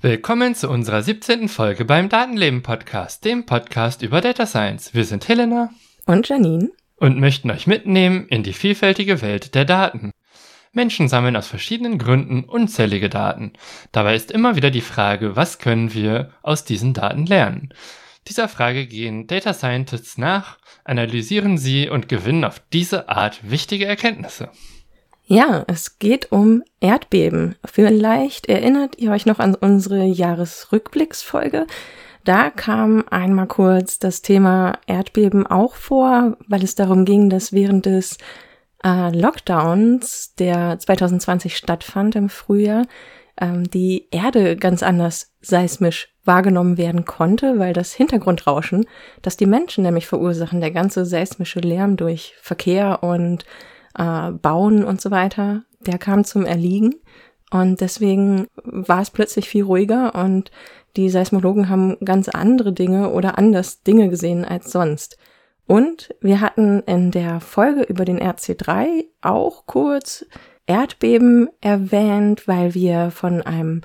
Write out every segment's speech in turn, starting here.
Willkommen zu unserer 17. Folge beim Datenleben Podcast, dem Podcast über Data Science. Wir sind Helena und Janine und möchten euch mitnehmen in die vielfältige Welt der Daten. Menschen sammeln aus verschiedenen Gründen unzählige Daten. Dabei ist immer wieder die Frage, was können wir aus diesen Daten lernen? Dieser Frage gehen Data Scientists nach, analysieren sie und gewinnen auf diese Art wichtige Erkenntnisse. Ja, es geht um Erdbeben. Vielleicht erinnert ihr euch noch an unsere Jahresrückblicksfolge. Da kam einmal kurz das Thema Erdbeben auch vor, weil es darum ging, dass während des äh, Lockdowns, der 2020 stattfand im Frühjahr, ähm, die Erde ganz anders seismisch wahrgenommen werden konnte, weil das Hintergrundrauschen, das die Menschen nämlich verursachen, der ganze seismische Lärm durch Verkehr und äh, Bauen und so weiter, der kam zum Erliegen. Und deswegen war es plötzlich viel ruhiger und die Seismologen haben ganz andere Dinge oder anders Dinge gesehen als sonst. Und wir hatten in der Folge über den RC3 auch kurz Erdbeben erwähnt, weil wir von einem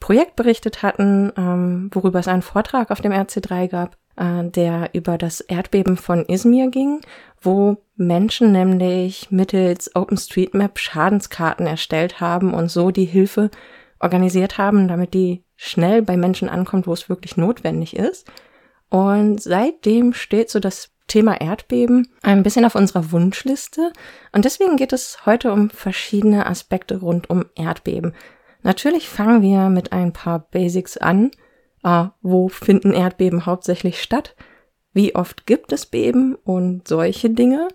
Projekt berichtet hatten, ähm, worüber es einen Vortrag auf dem RC3 gab, äh, der über das Erdbeben von Izmir ging, wo Menschen nämlich mittels OpenStreetMap Schadenskarten erstellt haben und so die Hilfe organisiert haben, damit die schnell bei Menschen ankommt, wo es wirklich notwendig ist. Und seitdem steht so das Thema Erdbeben ein bisschen auf unserer Wunschliste. Und deswegen geht es heute um verschiedene Aspekte rund um Erdbeben. Natürlich fangen wir mit ein paar Basics an. Ah, wo finden Erdbeben hauptsächlich statt? Wie oft gibt es Beben und solche Dinge?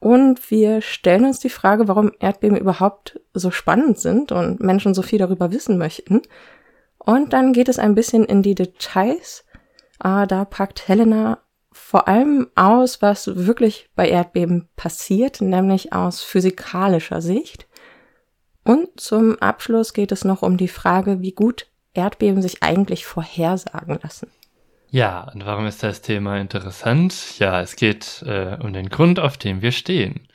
Und wir stellen uns die Frage, warum Erdbeben überhaupt so spannend sind und Menschen so viel darüber wissen möchten. Und dann geht es ein bisschen in die Details. Ah, da packt Helena vor allem aus, was wirklich bei Erdbeben passiert, nämlich aus physikalischer Sicht. Und zum Abschluss geht es noch um die Frage, wie gut Erdbeben sich eigentlich vorhersagen lassen. Ja, und warum ist das Thema interessant? Ja, es geht äh, um den Grund, auf dem wir stehen.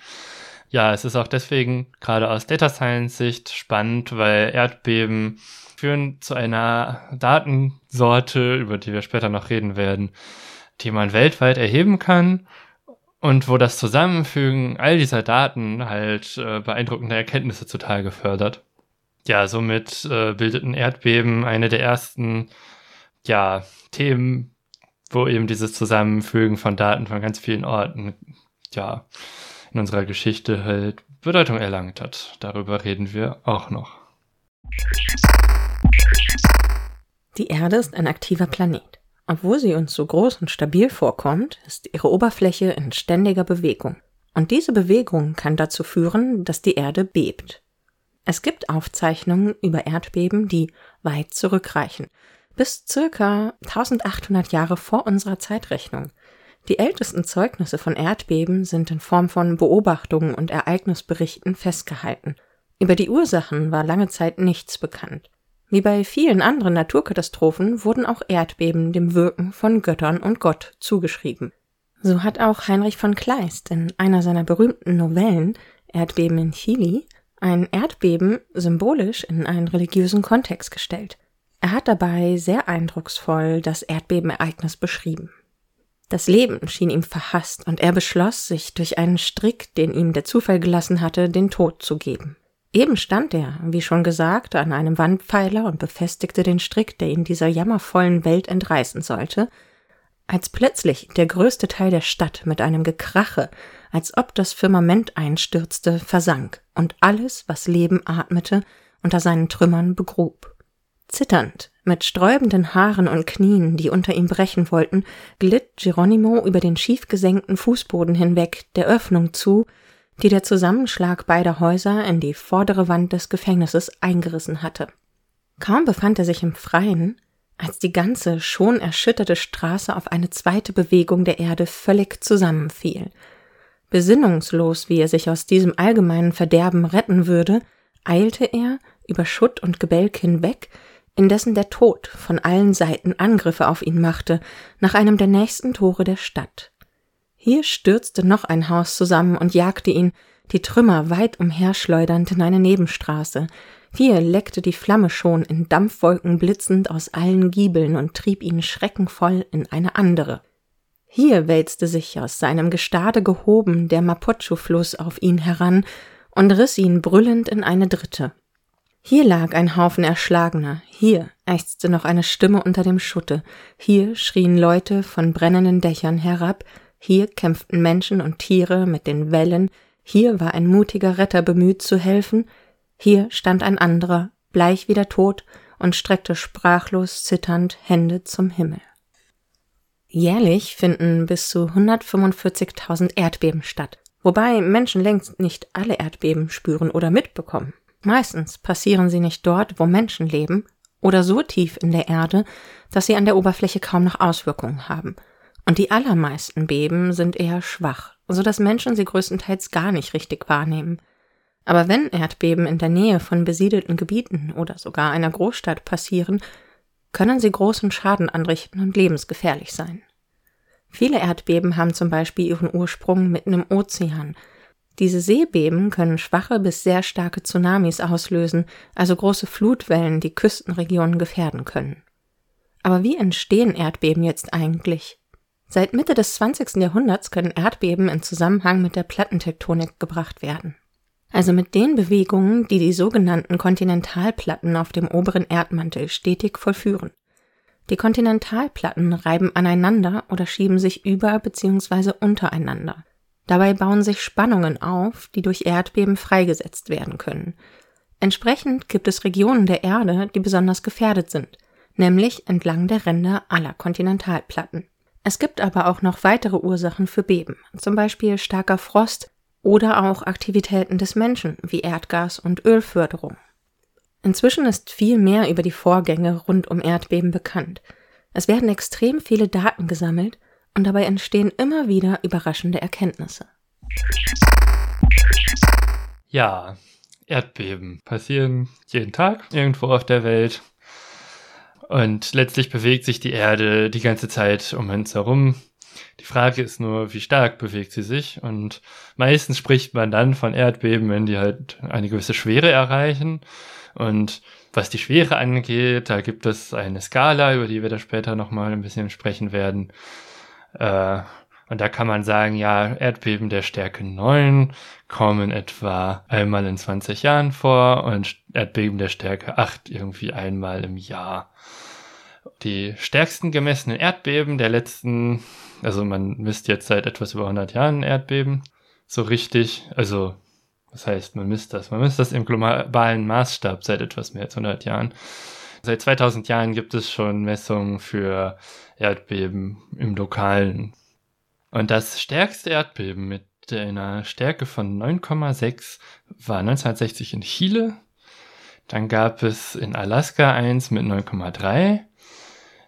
Ja, es ist auch deswegen gerade aus Data Science Sicht spannend, weil Erdbeben führen zu einer Datensorte, über die wir später noch reden werden, die man weltweit erheben kann und wo das Zusammenfügen all dieser Daten halt äh, beeindruckende Erkenntnisse zutage fördert. Ja, somit äh, bildeten Erdbeben eine der ersten ja, Themen, wo eben dieses Zusammenfügen von Daten von ganz vielen Orten ja in unserer Geschichte halt Bedeutung erlangt hat. Darüber reden wir auch noch. Die Erde ist ein aktiver Planet. Obwohl sie uns so groß und stabil vorkommt, ist ihre Oberfläche in ständiger Bewegung. Und diese Bewegung kann dazu führen, dass die Erde bebt. Es gibt Aufzeichnungen über Erdbeben, die weit zurückreichen, bis circa 1800 Jahre vor unserer Zeitrechnung. Die ältesten Zeugnisse von Erdbeben sind in Form von Beobachtungen und Ereignisberichten festgehalten. Über die Ursachen war lange Zeit nichts bekannt. Wie bei vielen anderen Naturkatastrophen wurden auch Erdbeben dem Wirken von Göttern und Gott zugeschrieben. So hat auch Heinrich von Kleist in einer seiner berühmten Novellen Erdbeben in Chili ein Erdbeben symbolisch in einen religiösen Kontext gestellt. Er hat dabei sehr eindrucksvoll das Erdbebenereignis beschrieben. Das Leben schien ihm verhasst und er beschloss, sich durch einen Strick, den ihm der Zufall gelassen hatte, den Tod zu geben. Eben stand er, wie schon gesagt, an einem Wandpfeiler und befestigte den Strick, der ihn dieser jammervollen Welt entreißen sollte, als plötzlich der größte Teil der Stadt mit einem Gekrache, als ob das Firmament einstürzte, versank und alles, was Leben atmete, unter seinen Trümmern begrub. Zitternd, mit sträubenden Haaren und Knien, die unter ihm brechen wollten, glitt Geronimo über den schief gesenkten Fußboden hinweg der Öffnung zu, die der Zusammenschlag beider Häuser in die vordere Wand des Gefängnisses eingerissen hatte. Kaum befand er sich im Freien, als die ganze schon erschütterte Straße auf eine zweite Bewegung der Erde völlig zusammenfiel. Besinnungslos, wie er sich aus diesem allgemeinen Verderben retten würde, eilte er über Schutt und Gebälk hinweg, indessen der Tod von allen Seiten Angriffe auf ihn machte, nach einem der nächsten Tore der Stadt. Hier stürzte noch ein Haus zusammen und jagte ihn, die Trümmer weit umherschleudernd in eine Nebenstraße. Hier leckte die Flamme schon in Dampfwolken blitzend aus allen Giebeln und trieb ihn schreckenvoll in eine andere. Hier wälzte sich aus seinem Gestade gehoben der Mapocho-Fluss auf ihn heran und riss ihn brüllend in eine dritte. Hier lag ein Haufen Erschlagener, hier ächzte noch eine Stimme unter dem Schutte, hier schrien Leute von brennenden Dächern herab, hier kämpften Menschen und Tiere mit den Wellen, hier war ein mutiger Retter bemüht zu helfen, hier stand ein anderer, bleich wie der Tod, und streckte sprachlos zitternd Hände zum Himmel. Jährlich finden bis zu 145.000 Erdbeben statt, wobei Menschen längst nicht alle Erdbeben spüren oder mitbekommen. Meistens passieren sie nicht dort, wo Menschen leben, oder so tief in der Erde, dass sie an der Oberfläche kaum noch Auswirkungen haben. Und die allermeisten Beben sind eher schwach, so dass Menschen sie größtenteils gar nicht richtig wahrnehmen. Aber wenn Erdbeben in der Nähe von besiedelten Gebieten oder sogar einer Großstadt passieren, können sie großen Schaden anrichten und lebensgefährlich sein. Viele Erdbeben haben zum Beispiel ihren Ursprung mitten im Ozean, diese Seebeben können schwache bis sehr starke Tsunamis auslösen, also große Flutwellen, die Küstenregionen gefährden können. Aber wie entstehen Erdbeben jetzt eigentlich? Seit Mitte des 20. Jahrhunderts können Erdbeben in Zusammenhang mit der Plattentektonik gebracht werden. Also mit den Bewegungen, die die sogenannten Kontinentalplatten auf dem oberen Erdmantel stetig vollführen. Die Kontinentalplatten reiben aneinander oder schieben sich über bzw. untereinander. Dabei bauen sich Spannungen auf, die durch Erdbeben freigesetzt werden können. Entsprechend gibt es Regionen der Erde, die besonders gefährdet sind, nämlich entlang der Ränder aller Kontinentalplatten. Es gibt aber auch noch weitere Ursachen für Beben, zum Beispiel starker Frost oder auch Aktivitäten des Menschen wie Erdgas- und Ölförderung. Inzwischen ist viel mehr über die Vorgänge rund um Erdbeben bekannt. Es werden extrem viele Daten gesammelt und dabei entstehen immer wieder überraschende Erkenntnisse. Ja, Erdbeben passieren jeden Tag irgendwo auf der Welt. Und letztlich bewegt sich die Erde die ganze Zeit um uns herum. Die Frage ist nur, wie stark bewegt sie sich? Und meistens spricht man dann von Erdbeben, wenn die halt eine gewisse Schwere erreichen. Und was die Schwere angeht, da gibt es eine Skala, über die wir da später nochmal ein bisschen sprechen werden. Äh, und da kann man sagen, ja, Erdbeben der Stärke 9 kommen etwa einmal in 20 Jahren vor und Erdbeben der Stärke 8 irgendwie einmal im Jahr. Die stärksten gemessenen Erdbeben der letzten, also man misst jetzt seit etwas über 100 Jahren Erdbeben, so richtig, also was heißt, man misst das? Man misst das im globalen Maßstab seit etwas mehr als 100 Jahren. Seit 2000 Jahren gibt es schon Messungen für Erdbeben im Lokalen. Und das stärkste Erdbeben mit einer Stärke von 9,6 war 1960 in Chile. Dann gab es in Alaska eins mit 9,3.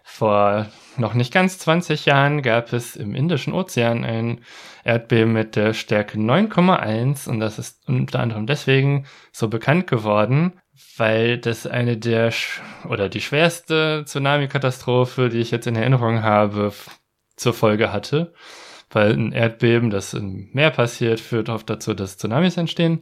Vor noch nicht ganz 20 Jahren gab es im Indischen Ozean ein Erdbeben mit der Stärke 9,1 und das ist unter anderem deswegen so bekannt geworden, weil das eine der oder die schwerste Tsunami-Katastrophe, die ich jetzt in Erinnerung habe, zur Folge hatte. Weil ein Erdbeben, das im Meer passiert, führt oft dazu, dass Tsunamis entstehen.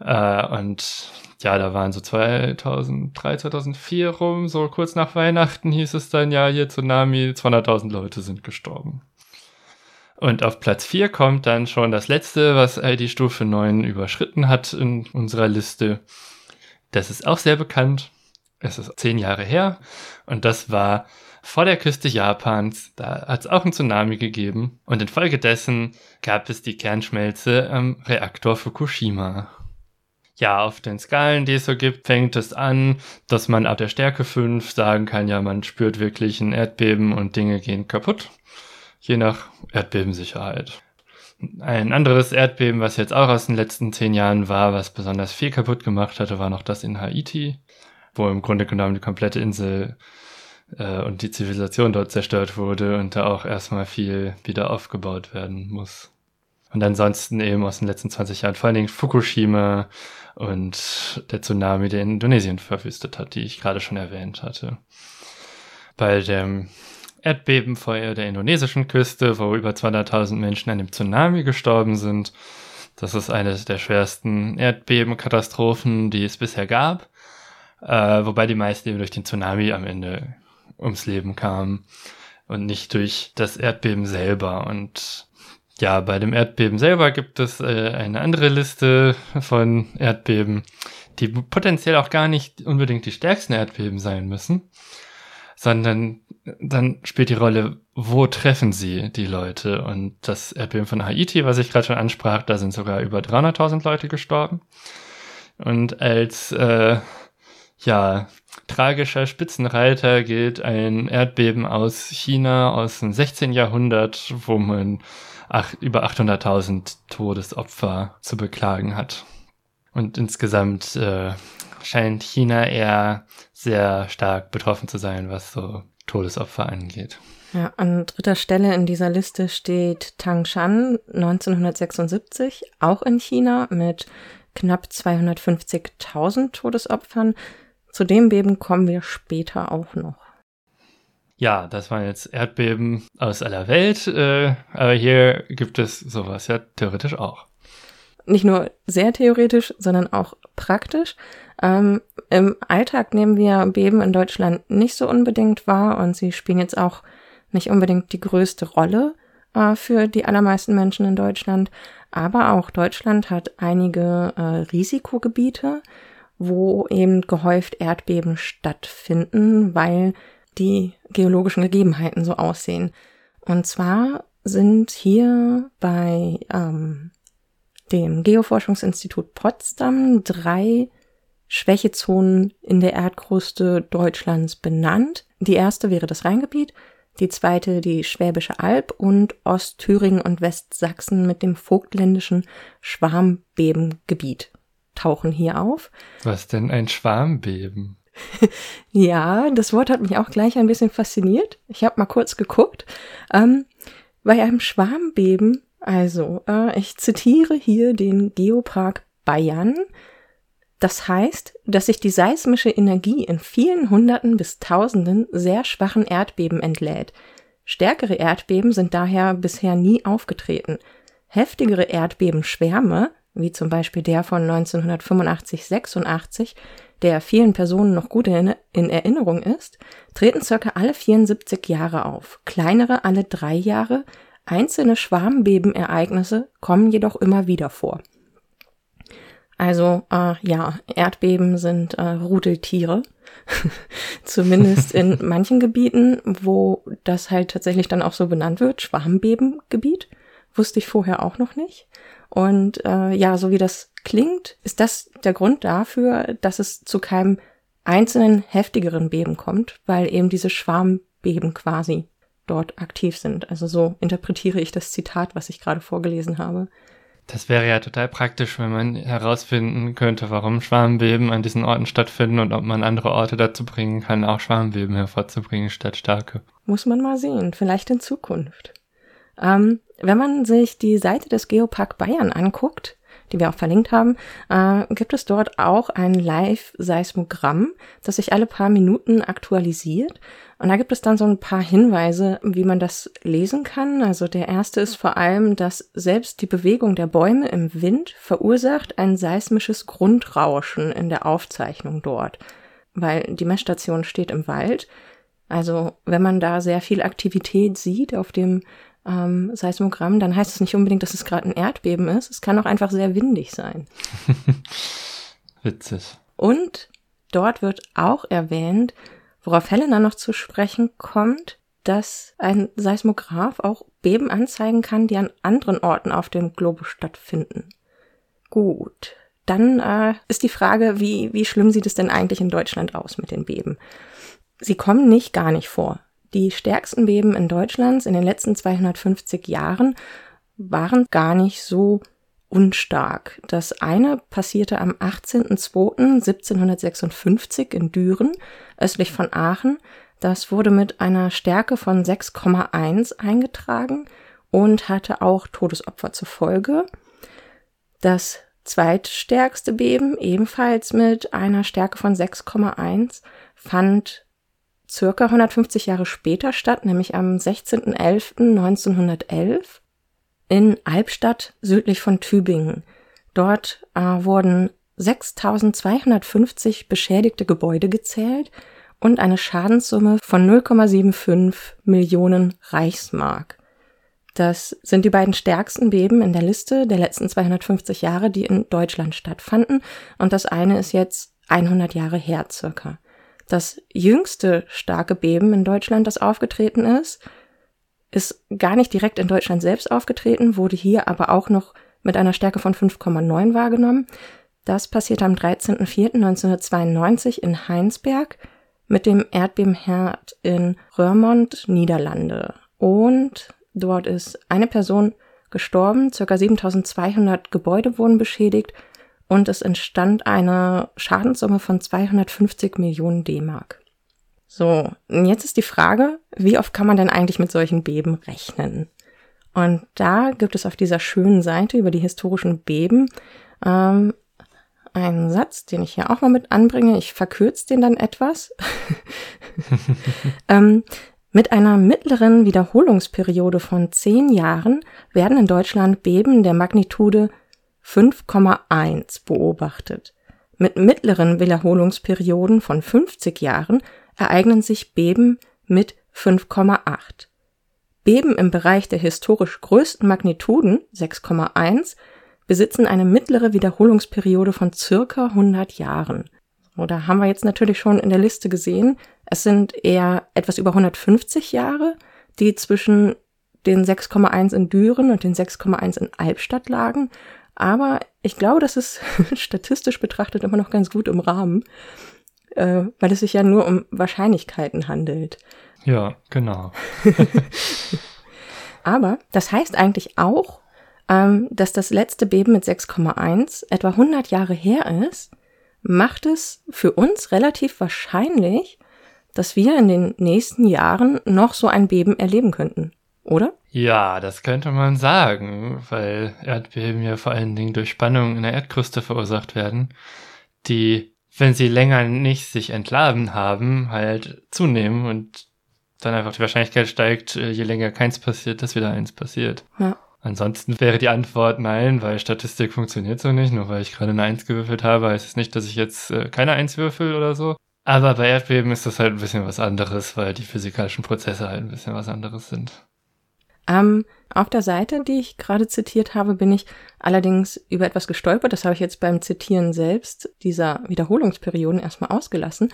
Äh, und ja, da waren so 2003, 2004 rum, so kurz nach Weihnachten hieß es dann, ja, hier Tsunami, 200.000 Leute sind gestorben. Und auf Platz 4 kommt dann schon das letzte, was die Stufe 9 überschritten hat in unserer Liste. Das ist auch sehr bekannt. Es ist zehn Jahre her und das war vor der Küste Japans. Da hat es auch einen Tsunami gegeben und infolgedessen gab es die Kernschmelze am Reaktor Fukushima. Ja, auf den Skalen, die es so gibt, fängt es an, dass man ab der Stärke 5 sagen kann, ja, man spürt wirklich ein Erdbeben und Dinge gehen kaputt. Je nach Erdbebensicherheit. Ein anderes Erdbeben, was jetzt auch aus den letzten zehn Jahren war, was besonders viel kaputt gemacht hatte, war noch das in Haiti, wo im Grunde genommen die komplette Insel äh, und die Zivilisation dort zerstört wurde und da auch erstmal viel wieder aufgebaut werden muss. Und ansonsten eben aus den letzten 20 Jahren, vor allen Dingen Fukushima, und der Tsunami, der Indonesien verwüstet hat, die ich gerade schon erwähnt hatte. Bei dem Erdbeben vor der indonesischen Küste, wo über 200.000 Menschen an dem Tsunami gestorben sind. Das ist eine der schwersten Erdbebenkatastrophen, die es bisher gab. Äh, wobei die meisten eben durch den Tsunami am Ende ums Leben kamen und nicht durch das Erdbeben selber. Und ja, bei dem Erdbeben selber gibt es äh, eine andere Liste von Erdbeben, die potenziell auch gar nicht unbedingt die stärksten Erdbeben sein müssen, sondern dann spielt die Rolle, wo treffen sie die Leute? Und das Erdbeben von Haiti, was ich gerade schon ansprach, da sind sogar über 300.000 Leute gestorben. Und als äh, ja tragischer Spitzenreiter gilt ein Erdbeben aus China aus dem 16. Jahrhundert, wo man ach, über 800.000 Todesopfer zu beklagen hat. Und insgesamt äh, scheint China eher sehr stark betroffen zu sein, was so Todesopfer angeht. Ja, an dritter Stelle in dieser Liste steht Tangshan 1976, auch in China mit knapp 250.000 Todesopfern. Zu dem Beben kommen wir später auch noch. Ja, das waren jetzt Erdbeben aus aller Welt, äh, aber hier gibt es sowas ja theoretisch auch. Nicht nur sehr theoretisch, sondern auch praktisch. Ähm, Im Alltag nehmen wir Beben in Deutschland nicht so unbedingt wahr und sie spielen jetzt auch nicht unbedingt die größte Rolle äh, für die allermeisten Menschen in Deutschland. Aber auch Deutschland hat einige äh, Risikogebiete, wo eben gehäuft Erdbeben stattfinden, weil die geologischen Gegebenheiten so aussehen. Und zwar sind hier bei ähm, dem Geoforschungsinstitut Potsdam drei Schwächezonen in der Erdkruste Deutschlands benannt. Die erste wäre das Rheingebiet, die zweite die Schwäbische Alb und Ostthüringen und Westsachsen mit dem vogtländischen Schwarmbebengebiet tauchen hier auf. Was denn ein Schwarmbeben? ja, das Wort hat mich auch gleich ein bisschen fasziniert. Ich habe mal kurz geguckt. Ähm, bei einem Schwarmbeben, also äh, ich zitiere hier den Geopark Bayern, das heißt, dass sich die seismische Energie in vielen Hunderten bis Tausenden sehr schwachen Erdbeben entlädt. Stärkere Erdbeben sind daher bisher nie aufgetreten. Heftigere Erdbebenschwärme, wie zum Beispiel der von 1985-86, der vielen Personen noch gut in, Erinnerung ist, treten circa alle 74 Jahre auf, kleinere alle drei Jahre, einzelne Schwarmbebenereignisse kommen jedoch immer wieder vor. Also äh, ja, Erdbeben sind äh, Rudeltiere. Zumindest in manchen Gebieten, wo das halt tatsächlich dann auch so benannt wird, Schwarmbebengebiet. Wusste ich vorher auch noch nicht. Und äh, ja, so wie das klingt, ist das der Grund dafür, dass es zu keinem einzelnen heftigeren Beben kommt, weil eben diese Schwarmbeben quasi dort aktiv sind. Also so interpretiere ich das Zitat, was ich gerade vorgelesen habe. Das wäre ja total praktisch, wenn man herausfinden könnte, warum Schwarmbeben an diesen Orten stattfinden und ob man andere Orte dazu bringen kann, auch Schwarmbeben hervorzubringen statt starke. Muss man mal sehen, vielleicht in Zukunft. Ähm, wenn man sich die Seite des Geopark Bayern anguckt, die wir auch verlinkt haben, äh, gibt es dort auch ein Live-Seismogramm, das sich alle paar Minuten aktualisiert. Und da gibt es dann so ein paar Hinweise, wie man das lesen kann. Also der erste ist vor allem, dass selbst die Bewegung der Bäume im Wind verursacht ein seismisches Grundrauschen in der Aufzeichnung dort, weil die Messstation steht im Wald. Also wenn man da sehr viel Aktivität sieht auf dem ähm, Seismogramm, dann heißt es nicht unbedingt, dass es gerade ein Erdbeben ist. Es kann auch einfach sehr windig sein. Witzig. Und dort wird auch erwähnt, worauf Helena noch zu sprechen kommt, dass ein Seismograph auch Beben anzeigen kann, die an anderen Orten auf dem Globus stattfinden. Gut, dann äh, ist die Frage, wie, wie schlimm sieht es denn eigentlich in Deutschland aus mit den Beben? Sie kommen nicht gar nicht vor. Die stärksten Beben in Deutschland in den letzten 250 Jahren waren gar nicht so unstark. Das eine passierte am 18.02.1756 in Düren, östlich von Aachen. Das wurde mit einer Stärke von 6,1 eingetragen und hatte auch Todesopfer zur Folge. Das zweitstärkste Beben, ebenfalls mit einer Stärke von 6,1, fand circa 150 Jahre später statt, nämlich am 16.11.1911 in Albstadt südlich von Tübingen. Dort äh, wurden 6250 beschädigte Gebäude gezählt und eine Schadenssumme von 0,75 Millionen Reichsmark. Das sind die beiden stärksten Beben in der Liste der letzten 250 Jahre, die in Deutschland stattfanden. Und das eine ist jetzt 100 Jahre her circa. Das jüngste starke Beben in Deutschland, das aufgetreten ist, ist gar nicht direkt in Deutschland selbst aufgetreten, wurde hier aber auch noch mit einer Stärke von 5,9 wahrgenommen. Das passierte am 13.04.1992 in Heinsberg mit dem Erdbebenherd in Röhrmond, Niederlande. Und dort ist eine Person gestorben, circa 7200 Gebäude wurden beschädigt und es entstand eine Schadenssumme von 250 Millionen D-Mark. So, und jetzt ist die Frage, wie oft kann man denn eigentlich mit solchen Beben rechnen? Und da gibt es auf dieser schönen Seite über die historischen Beben ähm, einen Satz, den ich hier auch mal mit anbringe. Ich verkürze den dann etwas. ähm, mit einer mittleren Wiederholungsperiode von zehn Jahren werden in Deutschland Beben der Magnitude 5,1 beobachtet. Mit mittleren Wiederholungsperioden von 50 Jahren ereignen sich Beben mit 5,8. Beben im Bereich der historisch größten Magnituden 6,1 besitzen eine mittlere Wiederholungsperiode von circa 100 Jahren. Oder haben wir jetzt natürlich schon in der Liste gesehen, es sind eher etwas über 150 Jahre, die zwischen den 6,1 in Düren und den 6,1 in Albstadt lagen. Aber ich glaube, das ist statistisch betrachtet immer noch ganz gut im Rahmen, äh, weil es sich ja nur um Wahrscheinlichkeiten handelt. Ja, genau. Aber das heißt eigentlich auch, ähm, dass das letzte Beben mit 6,1 etwa 100 Jahre her ist, macht es für uns relativ wahrscheinlich, dass wir in den nächsten Jahren noch so ein Beben erleben könnten, oder? Ja, das könnte man sagen, weil Erdbeben ja vor allen Dingen durch Spannungen in der Erdkruste verursacht werden, die, wenn sie länger nicht sich entladen haben, halt zunehmen und dann einfach die Wahrscheinlichkeit steigt, äh, je länger keins passiert, dass wieder eins passiert. Ja. Ansonsten wäre die Antwort nein, weil Statistik funktioniert so nicht. Nur weil ich gerade eine Eins gewürfelt habe, heißt es nicht, dass ich jetzt äh, keine Eins würfel oder so. Aber bei Erdbeben ist das halt ein bisschen was anderes, weil die physikalischen Prozesse halt ein bisschen was anderes sind. Ähm, auf der Seite, die ich gerade zitiert habe, bin ich allerdings über etwas gestolpert. Das habe ich jetzt beim Zitieren selbst dieser Wiederholungsperioden erstmal ausgelassen.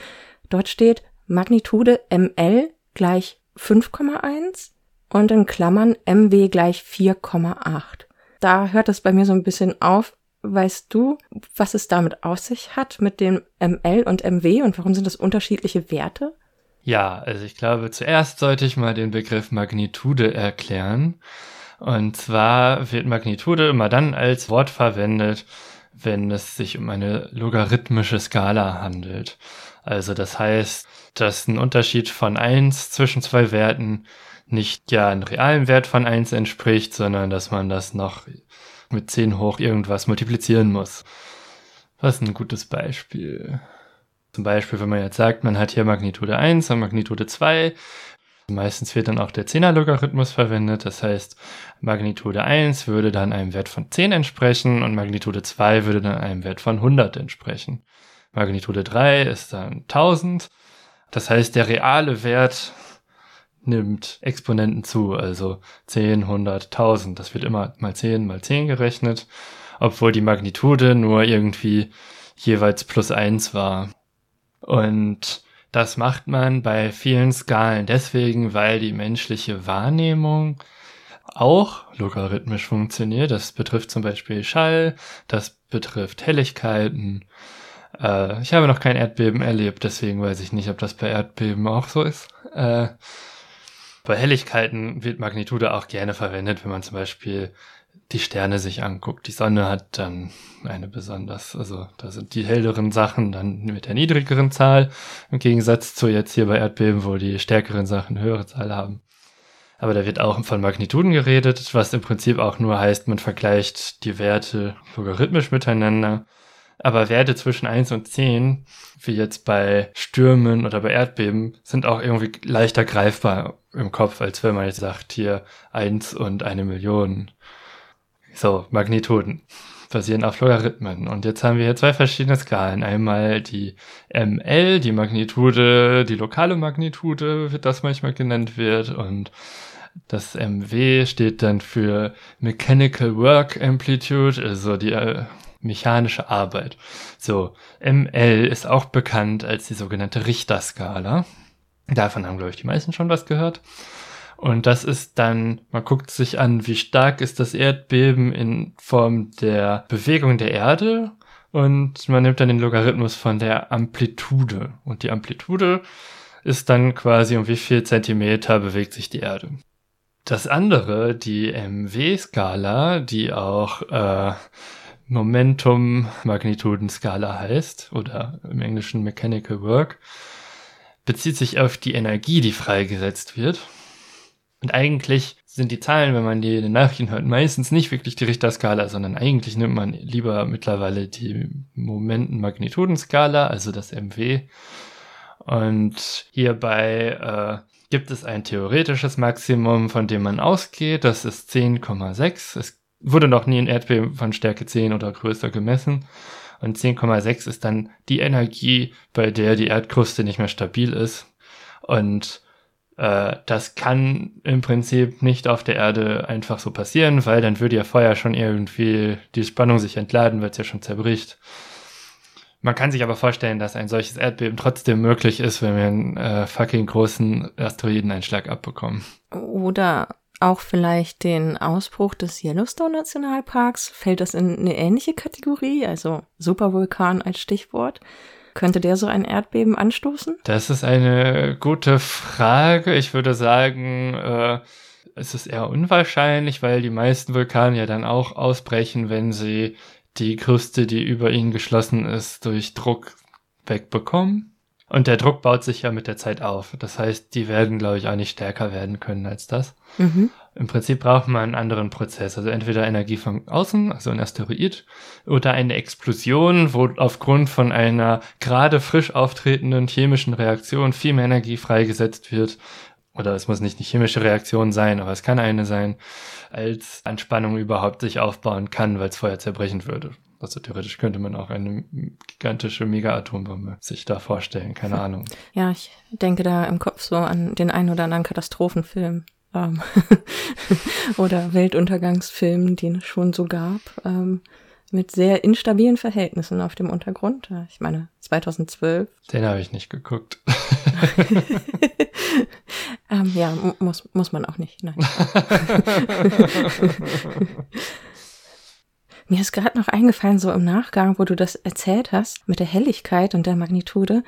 Dort steht Magnitude ML gleich 5,1 und in Klammern MW gleich 4,8. Da hört es bei mir so ein bisschen auf. Weißt du, was es damit auf sich hat mit dem ML und MW und warum sind das unterschiedliche Werte? Ja, also ich glaube, zuerst sollte ich mal den Begriff Magnitude erklären. Und zwar wird Magnitude immer dann als Wort verwendet, wenn es sich um eine logarithmische Skala handelt. Also das heißt, dass ein Unterschied von eins zwischen zwei Werten nicht ja einen realen Wert von eins entspricht, sondern dass man das noch mit 10 hoch irgendwas multiplizieren muss. Was ein gutes Beispiel? Zum Beispiel, wenn man jetzt sagt, man hat hier Magnitude 1 und Magnitude 2. Meistens wird dann auch der 10er Logarithmus verwendet. Das heißt, Magnitude 1 würde dann einem Wert von 10 entsprechen und Magnitude 2 würde dann einem Wert von 100 entsprechen. Magnitude 3 ist dann 1000. Das heißt, der reale Wert nimmt Exponenten zu, also 10, 100, 1000. Das wird immer mal 10 mal 10 gerechnet, obwohl die Magnitude nur irgendwie jeweils plus 1 war. Und das macht man bei vielen Skalen deswegen, weil die menschliche Wahrnehmung auch logarithmisch funktioniert. Das betrifft zum Beispiel Schall, das betrifft Helligkeiten. Äh, ich habe noch kein Erdbeben erlebt, deswegen weiß ich nicht, ob das bei Erdbeben auch so ist. Äh, bei Helligkeiten wird Magnitude auch gerne verwendet, wenn man zum Beispiel die Sterne sich anguckt. Die Sonne hat dann eine besonders, also da sind die helleren Sachen dann mit der niedrigeren Zahl, im Gegensatz zu jetzt hier bei Erdbeben, wo die stärkeren Sachen höhere Zahl haben. Aber da wird auch von Magnituden geredet, was im Prinzip auch nur heißt, man vergleicht die Werte logarithmisch miteinander. Aber Werte zwischen 1 und 10, wie jetzt bei Stürmen oder bei Erdbeben, sind auch irgendwie leichter greifbar im Kopf, als wenn man jetzt sagt, hier 1 und eine Million. So, Magnituden basieren auf Logarithmen. Und jetzt haben wir hier zwei verschiedene Skalen. Einmal die ML, die Magnitude, die lokale Magnitude, wird das manchmal genannt wird. Und das MW steht dann für Mechanical Work Amplitude, also die äh, mechanische Arbeit. So, ML ist auch bekannt als die sogenannte Richterskala. Davon haben, glaube ich, die meisten schon was gehört. Und das ist dann, man guckt sich an, wie stark ist das Erdbeben in Form der Bewegung der Erde und man nimmt dann den Logarithmus von der Amplitude. Und die Amplitude ist dann quasi um wie viel Zentimeter bewegt sich die Erde. Das andere, die MW-Skala, die auch äh, Momentum-Magnitudenskala heißt, oder im Englischen Mechanical Work, bezieht sich auf die Energie, die freigesetzt wird. Und eigentlich sind die Zahlen, wenn man die in den Nachrichten hört, meistens nicht wirklich die Richterskala, sondern eigentlich nimmt man lieber mittlerweile die Momenten-Magnitudenskala, also das MW. Und hierbei äh, gibt es ein theoretisches Maximum, von dem man ausgeht. Das ist 10,6. Es wurde noch nie ein Erdbeben von Stärke 10 oder größer gemessen. Und 10,6 ist dann die Energie, bei der die Erdkruste nicht mehr stabil ist. Und äh, das kann im Prinzip nicht auf der Erde einfach so passieren, weil dann würde ja Feuer schon irgendwie die Spannung sich entladen, weil es ja schon zerbricht. Man kann sich aber vorstellen, dass ein solches Erdbeben trotzdem möglich ist, wenn wir einen äh, fucking großen Asteroideneinschlag abbekommen. Oder auch vielleicht den Ausbruch des Yellowstone Nationalparks. Fällt das in eine ähnliche Kategorie? Also Supervulkan als Stichwort. Könnte der so ein Erdbeben anstoßen? Das ist eine gute Frage. Ich würde sagen, äh, es ist eher unwahrscheinlich, weil die meisten Vulkane ja dann auch ausbrechen, wenn sie die Kruste, die über ihnen geschlossen ist, durch Druck wegbekommen. Und der Druck baut sich ja mit der Zeit auf. Das heißt, die werden, glaube ich, auch nicht stärker werden können als das. Mhm. Im Prinzip braucht man einen anderen Prozess. Also entweder Energie von außen, also ein Asteroid, oder eine Explosion, wo aufgrund von einer gerade frisch auftretenden chemischen Reaktion viel mehr Energie freigesetzt wird. Oder es muss nicht eine chemische Reaktion sein, aber es kann eine sein, als Anspannung überhaupt sich aufbauen kann, weil es Feuer zerbrechen würde. Also theoretisch könnte man auch eine gigantische Mega-Atombombe sich da vorstellen, keine Ahnung. Ja, ich denke da im Kopf so an den einen oder anderen Katastrophenfilm ähm, oder Weltuntergangsfilmen, die es schon so gab, ähm, mit sehr instabilen Verhältnissen auf dem Untergrund. Ich meine, 2012. Den habe ich nicht geguckt. ähm, ja, muss, muss man auch nicht. Nein. Mir ist gerade noch eingefallen, so im Nachgang, wo du das erzählt hast, mit der Helligkeit und der Magnitude,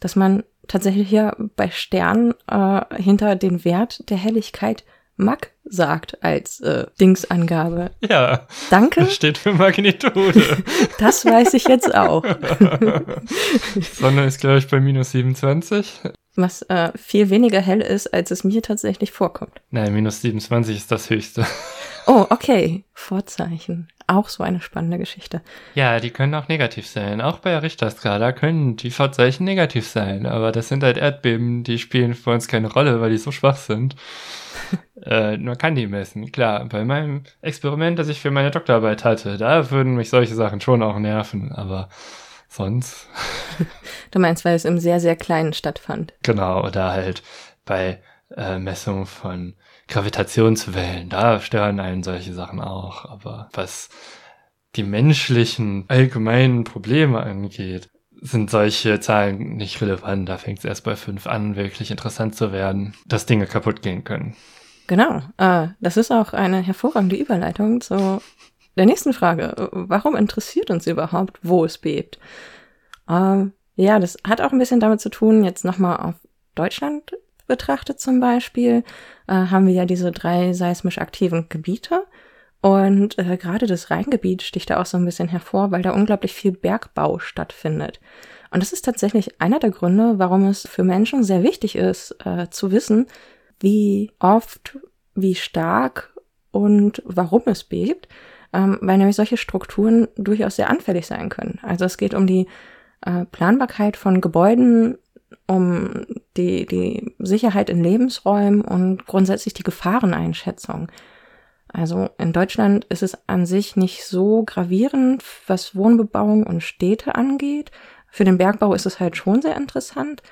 dass man tatsächlich hier bei Sternen äh, hinter den Wert der Helligkeit Mag sagt als äh, Dingsangabe. Ja. Danke. Das steht für Magnitude. das weiß ich jetzt auch. Sonne ist, glaube ich, bei minus 27. Was äh, viel weniger hell ist, als es mir tatsächlich vorkommt. Nein, minus 27 ist das höchste. Oh, okay. Vorzeichen. Auch so eine spannende Geschichte. Ja, die können auch negativ sein. Auch bei der Richterskala können die Vorzeichen negativ sein. Aber das sind halt Erdbeben, die spielen für uns keine Rolle, weil die so schwach sind. äh, man kann die messen. Klar, bei meinem Experiment, das ich für meine Doktorarbeit hatte, da würden mich solche Sachen schon auch nerven. Aber sonst. du meinst, weil es im sehr, sehr kleinen stattfand. Genau, oder halt bei äh, Messung von Gravitationswellen, da stören einen solche Sachen auch. Aber was die menschlichen allgemeinen Probleme angeht, sind solche Zahlen nicht relevant. Da fängt es erst bei fünf an, wirklich interessant zu werden, dass Dinge kaputt gehen können. Genau. Äh, das ist auch eine hervorragende Überleitung zu der nächsten Frage. Warum interessiert uns überhaupt, wo es bebt? Äh, ja, das hat auch ein bisschen damit zu tun, jetzt nochmal auf Deutschland betrachtet zum Beispiel, äh, haben wir ja diese drei seismisch aktiven Gebiete. Und äh, gerade das Rheingebiet sticht da auch so ein bisschen hervor, weil da unglaublich viel Bergbau stattfindet. Und das ist tatsächlich einer der Gründe, warum es für Menschen sehr wichtig ist, äh, zu wissen, wie oft, wie stark und warum es bebt, ähm, weil nämlich solche Strukturen durchaus sehr anfällig sein können. Also es geht um die äh, Planbarkeit von Gebäuden, um die, die Sicherheit in Lebensräumen und grundsätzlich die Gefahreneinschätzung. Also in Deutschland ist es an sich nicht so gravierend, was Wohnbebauung und Städte angeht. Für den Bergbau ist es halt schon sehr interessant.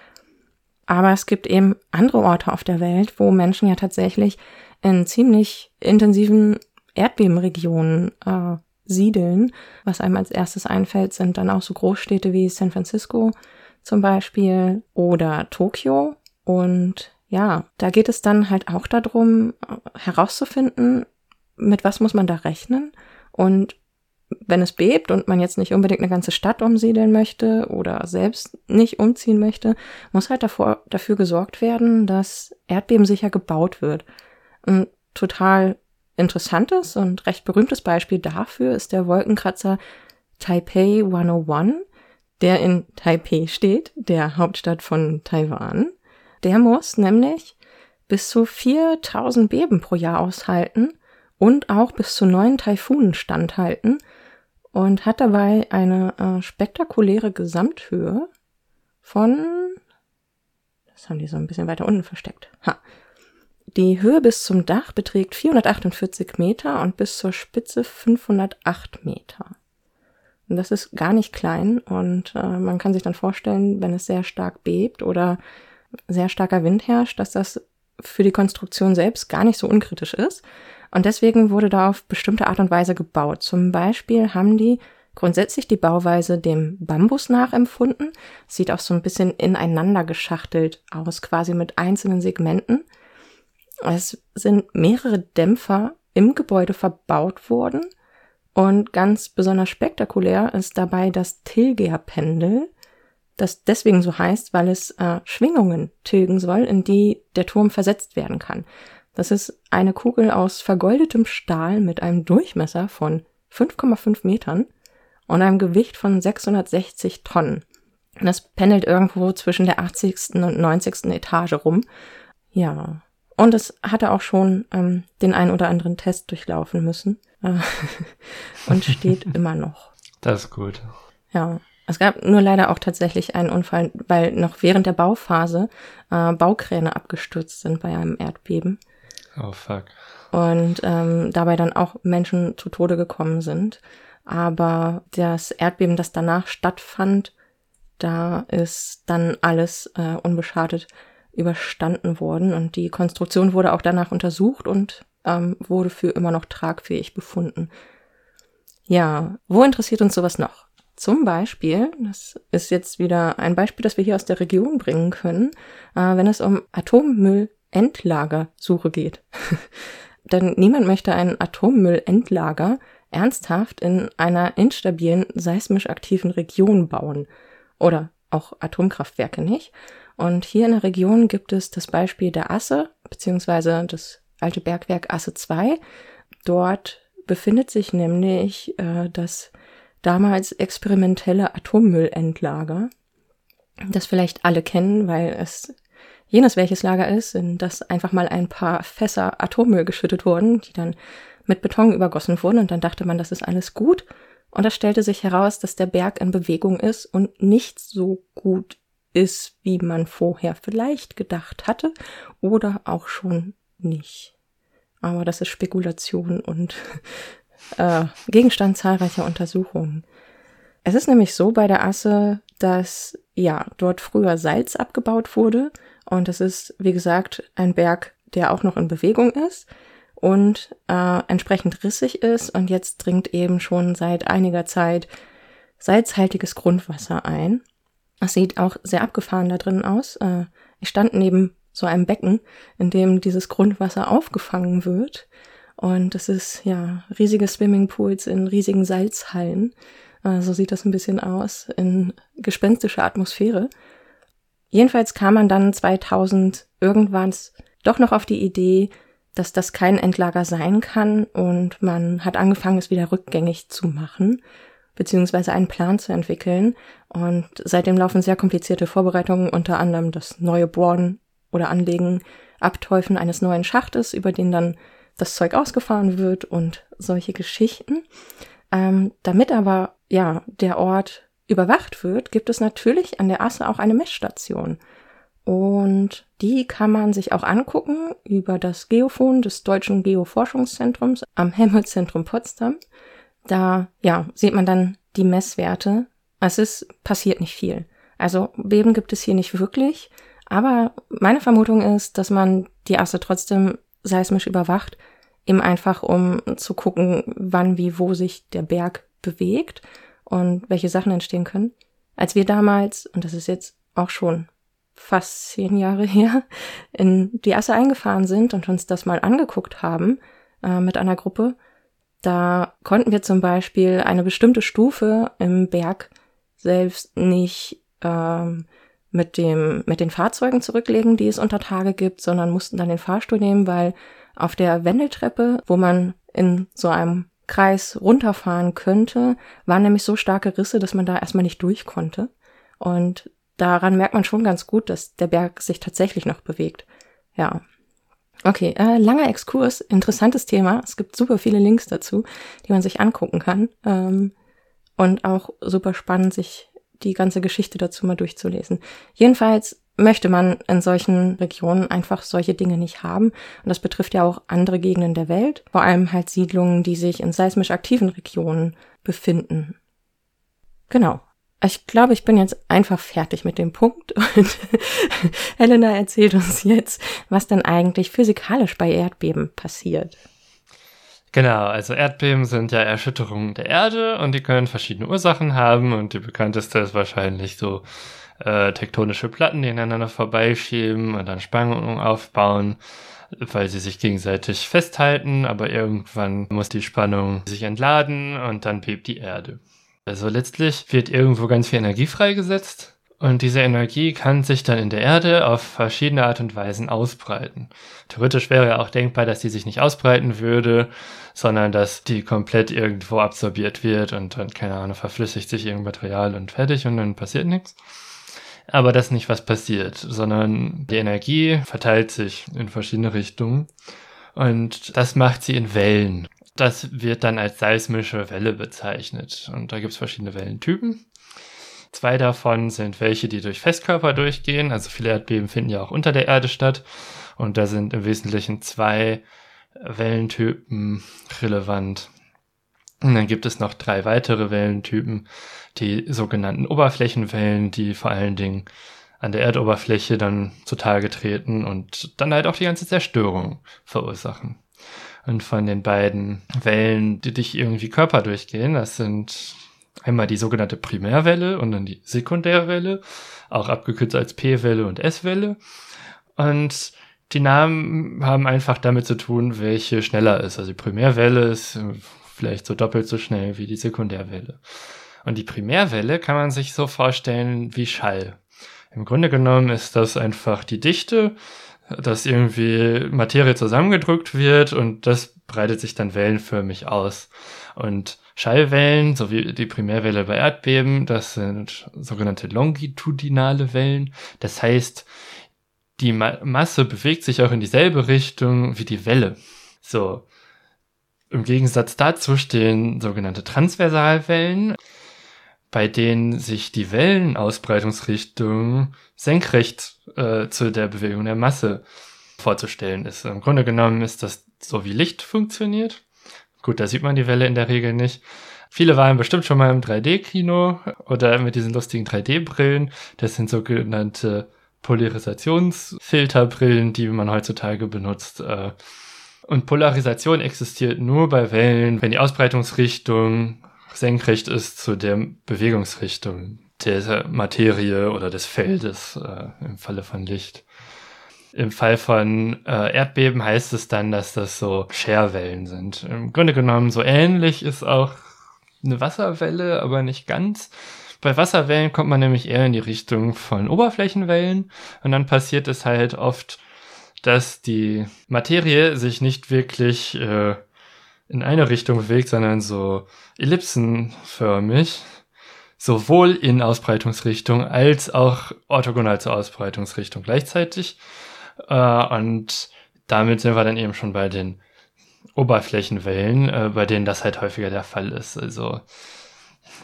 Aber es gibt eben andere Orte auf der Welt, wo Menschen ja tatsächlich in ziemlich intensiven Erdbebenregionen äh, siedeln. Was einem als erstes einfällt, sind dann auch so Großstädte wie San Francisco zum Beispiel oder Tokio. Und ja, da geht es dann halt auch darum, herauszufinden, mit was muss man da rechnen und wenn es bebt und man jetzt nicht unbedingt eine ganze Stadt umsiedeln möchte oder selbst nicht umziehen möchte, muss halt davor, dafür gesorgt werden, dass erdbebensicher gebaut wird. Ein total interessantes und recht berühmtes Beispiel dafür ist der Wolkenkratzer Taipei 101, der in Taipei steht, der Hauptstadt von Taiwan. Der muss nämlich bis zu 4000 Beben pro Jahr aushalten und auch bis zu neun Taifunen standhalten und hat dabei eine äh, spektakuläre Gesamthöhe von, das haben die so ein bisschen weiter unten versteckt. Ha. Die Höhe bis zum Dach beträgt 448 Meter und bis zur Spitze 508 Meter. Und das ist gar nicht klein und äh, man kann sich dann vorstellen, wenn es sehr stark bebt oder sehr starker Wind herrscht, dass das für die Konstruktion selbst gar nicht so unkritisch ist. Und deswegen wurde da auf bestimmte Art und Weise gebaut. Zum Beispiel haben die grundsätzlich die Bauweise dem Bambus nachempfunden. Sieht auch so ein bisschen ineinander geschachtelt aus, quasi mit einzelnen Segmenten. Es sind mehrere Dämpfer im Gebäude verbaut worden. Und ganz besonders spektakulär ist dabei das Tilger-Pendel, das deswegen so heißt, weil es äh, Schwingungen tilgen soll, in die der Turm versetzt werden kann. Das ist eine Kugel aus vergoldetem Stahl mit einem Durchmesser von 5,5 Metern und einem Gewicht von 660 Tonnen. das pendelt irgendwo zwischen der 80. und 90. Etage rum. Ja. Und es hatte auch schon ähm, den ein oder anderen Test durchlaufen müssen. Äh, und steht immer noch. Das ist gut. Ja. Es gab nur leider auch tatsächlich einen Unfall, weil noch während der Bauphase äh, Baukräne abgestürzt sind bei einem Erdbeben. Oh fuck. Und ähm, dabei dann auch Menschen zu Tode gekommen sind. Aber das Erdbeben, das danach stattfand, da ist dann alles äh, unbeschadet überstanden worden und die Konstruktion wurde auch danach untersucht und ähm, wurde für immer noch tragfähig befunden. Ja, wo interessiert uns sowas noch? Zum Beispiel, das ist jetzt wieder ein Beispiel, das wir hier aus der Region bringen können, äh, wenn es um Atommüll Endlagersuche geht. Denn niemand möchte ein Atommüllendlager ernsthaft in einer instabilen, seismisch aktiven Region bauen. Oder auch Atomkraftwerke nicht. Und hier in der Region gibt es das Beispiel der Asse, beziehungsweise das alte Bergwerk Asse 2. Dort befindet sich nämlich äh, das damals experimentelle Atommüllendlager, das vielleicht alle kennen, weil es jenes welches Lager ist, in das einfach mal ein paar Fässer Atommüll geschüttet wurden, die dann mit Beton übergossen wurden und dann dachte man, das ist alles gut. Und da stellte sich heraus, dass der Berg in Bewegung ist und nicht so gut ist, wie man vorher vielleicht gedacht hatte oder auch schon nicht. Aber das ist Spekulation und äh, Gegenstand zahlreicher Untersuchungen. Es ist nämlich so bei der Asse, dass ja dort früher Salz abgebaut wurde und es ist, wie gesagt, ein Berg, der auch noch in Bewegung ist und äh, entsprechend rissig ist. Und jetzt dringt eben schon seit einiger Zeit salzhaltiges Grundwasser ein. Es sieht auch sehr abgefahren da drin aus. Äh, ich stand neben so einem Becken, in dem dieses Grundwasser aufgefangen wird. Und es ist ja riesige Swimmingpools in riesigen Salzhallen. Äh, so sieht das ein bisschen aus in gespenstischer Atmosphäre. Jedenfalls kam man dann 2000 irgendwann doch noch auf die Idee, dass das kein Endlager sein kann und man hat angefangen, es wieder rückgängig zu machen, beziehungsweise einen Plan zu entwickeln. Und seitdem laufen sehr komplizierte Vorbereitungen, unter anderem das neue Bohren oder Anlegen Abteufen eines neuen Schachtes, über den dann das Zeug ausgefahren wird und solche Geschichten. Ähm, damit aber ja der Ort überwacht wird, gibt es natürlich an der Asse auch eine Messstation. Und die kann man sich auch angucken über das Geophon des Deutschen Geoforschungszentrums am Helmholtz-Zentrum Potsdam. Da, ja, sieht man dann die Messwerte. Es ist, passiert nicht viel. Also Beben gibt es hier nicht wirklich. Aber meine Vermutung ist, dass man die Asse trotzdem seismisch überwacht, eben einfach um zu gucken, wann, wie, wo sich der Berg bewegt und welche Sachen entstehen können. Als wir damals, und das ist jetzt auch schon fast zehn Jahre her, in die Asse eingefahren sind und uns das mal angeguckt haben äh, mit einer Gruppe, da konnten wir zum Beispiel eine bestimmte Stufe im Berg selbst nicht ähm, mit dem mit den Fahrzeugen zurücklegen, die es unter Tage gibt, sondern mussten dann den Fahrstuhl nehmen, weil auf der Wendeltreppe, wo man in so einem Kreis runterfahren könnte, waren nämlich so starke Risse, dass man da erstmal nicht durch konnte. Und daran merkt man schon ganz gut, dass der Berg sich tatsächlich noch bewegt. Ja. Okay, äh, langer Exkurs, interessantes Thema. Es gibt super viele Links dazu, die man sich angucken kann. Ähm, und auch super spannend, sich die ganze Geschichte dazu mal durchzulesen. Jedenfalls möchte man in solchen Regionen einfach solche Dinge nicht haben. Und das betrifft ja auch andere Gegenden der Welt, vor allem halt Siedlungen, die sich in seismisch aktiven Regionen befinden. Genau. Ich glaube, ich bin jetzt einfach fertig mit dem Punkt und Helena erzählt uns jetzt, was dann eigentlich physikalisch bei Erdbeben passiert. Genau, also Erdbeben sind ja Erschütterungen der Erde und die können verschiedene Ursachen haben und die bekannteste ist wahrscheinlich so äh, tektonische Platten, die ineinander vorbeischieben und dann Spannungen aufbauen, weil sie sich gegenseitig festhalten, aber irgendwann muss die Spannung sich entladen und dann bebt die Erde. Also letztlich wird irgendwo ganz viel Energie freigesetzt und diese Energie kann sich dann in der Erde auf verschiedene Art und Weisen ausbreiten. Theoretisch wäre ja auch denkbar, dass die sich nicht ausbreiten würde, sondern dass die komplett irgendwo absorbiert wird und dann, keine Ahnung, verflüssigt sich irgendein Material und fertig und dann passiert nichts. Aber das ist nicht, was passiert, sondern die Energie verteilt sich in verschiedene Richtungen und das macht sie in Wellen. Das wird dann als seismische Welle bezeichnet und da gibt es verschiedene Wellentypen. Zwei davon sind welche, die durch Festkörper durchgehen, also viele Erdbeben finden ja auch unter der Erde statt und da sind im Wesentlichen zwei Wellentypen relevant. Und dann gibt es noch drei weitere Wellentypen, die sogenannten Oberflächenwellen, die vor allen Dingen an der Erdoberfläche dann zutage treten und dann halt auch die ganze Zerstörung verursachen. Und von den beiden Wellen, die durch irgendwie Körper durchgehen, das sind einmal die sogenannte Primärwelle und dann die Sekundärwelle, auch abgekürzt als P-Welle und S-Welle. Und die Namen haben einfach damit zu tun, welche schneller ist. Also die Primärwelle ist vielleicht so doppelt so schnell wie die Sekundärwelle. Und die Primärwelle kann man sich so vorstellen wie Schall. Im Grunde genommen ist das einfach die Dichte, dass irgendwie Materie zusammengedrückt wird und das breitet sich dann wellenförmig aus. Und Schallwellen, so wie die Primärwelle bei Erdbeben, das sind sogenannte longitudinale Wellen. Das heißt, die Ma Masse bewegt sich auch in dieselbe Richtung wie die Welle. So. Im Gegensatz dazu stehen sogenannte Transversalwellen, bei denen sich die Wellenausbreitungsrichtung senkrecht äh, zu der Bewegung der Masse vorzustellen ist. Im Grunde genommen ist das so wie Licht funktioniert. Gut, da sieht man die Welle in der Regel nicht. Viele waren bestimmt schon mal im 3D-Kino oder mit diesen lustigen 3D-Brillen. Das sind sogenannte Polarisationsfilterbrillen, die man heutzutage benutzt. Äh, und Polarisation existiert nur bei Wellen, wenn die Ausbreitungsrichtung senkrecht ist zu der Bewegungsrichtung der Materie oder des Feldes äh, im Falle von Licht. Im Fall von äh, Erdbeben heißt es dann, dass das so Scherwellen sind. Im Grunde genommen so ähnlich ist auch eine Wasserwelle, aber nicht ganz. Bei Wasserwellen kommt man nämlich eher in die Richtung von Oberflächenwellen und dann passiert es halt oft, dass die Materie sich nicht wirklich äh, in eine Richtung bewegt, sondern so ellipsenförmig, sowohl in Ausbreitungsrichtung als auch orthogonal zur Ausbreitungsrichtung gleichzeitig. Äh, und damit sind wir dann eben schon bei den Oberflächenwellen, äh, bei denen das halt häufiger der Fall ist. Also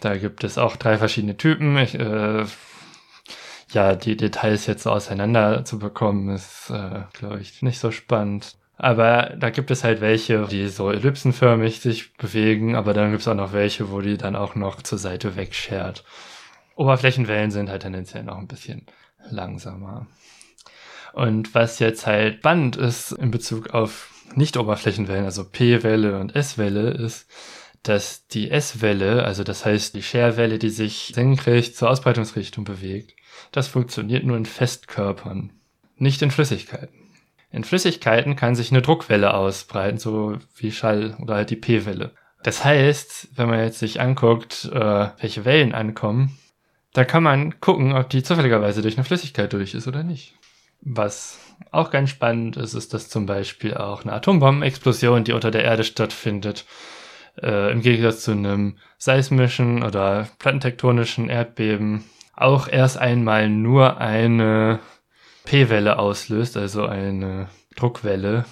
da gibt es auch drei verschiedene Typen. Ich, äh, ja, die Details jetzt so auseinander zu bekommen, ist, äh, glaube ich, nicht so spannend. Aber da gibt es halt welche, die so ellipsenförmig sich bewegen, aber dann gibt es auch noch welche, wo die dann auch noch zur Seite wegschert. Oberflächenwellen sind halt tendenziell noch ein bisschen langsamer. Und was jetzt halt spannend ist in Bezug auf Nicht-Oberflächenwellen, also P-Welle und S-Welle, ist, dass die S-Welle, also das heißt die Scherwelle, die sich senkrecht zur Ausbreitungsrichtung bewegt, das funktioniert nur in Festkörpern, nicht in Flüssigkeiten. In Flüssigkeiten kann sich eine Druckwelle ausbreiten, so wie Schall oder halt die P-Welle. Das heißt, wenn man jetzt sich anguckt, äh, welche Wellen ankommen, da kann man gucken, ob die zufälligerweise durch eine Flüssigkeit durch ist oder nicht. Was auch ganz spannend ist, ist, dass zum Beispiel auch eine Atombombenexplosion, die unter der Erde stattfindet, äh, im Gegensatz zu einem seismischen oder plattentektonischen Erdbeben auch erst einmal nur eine P-Welle auslöst, also eine Druckwelle,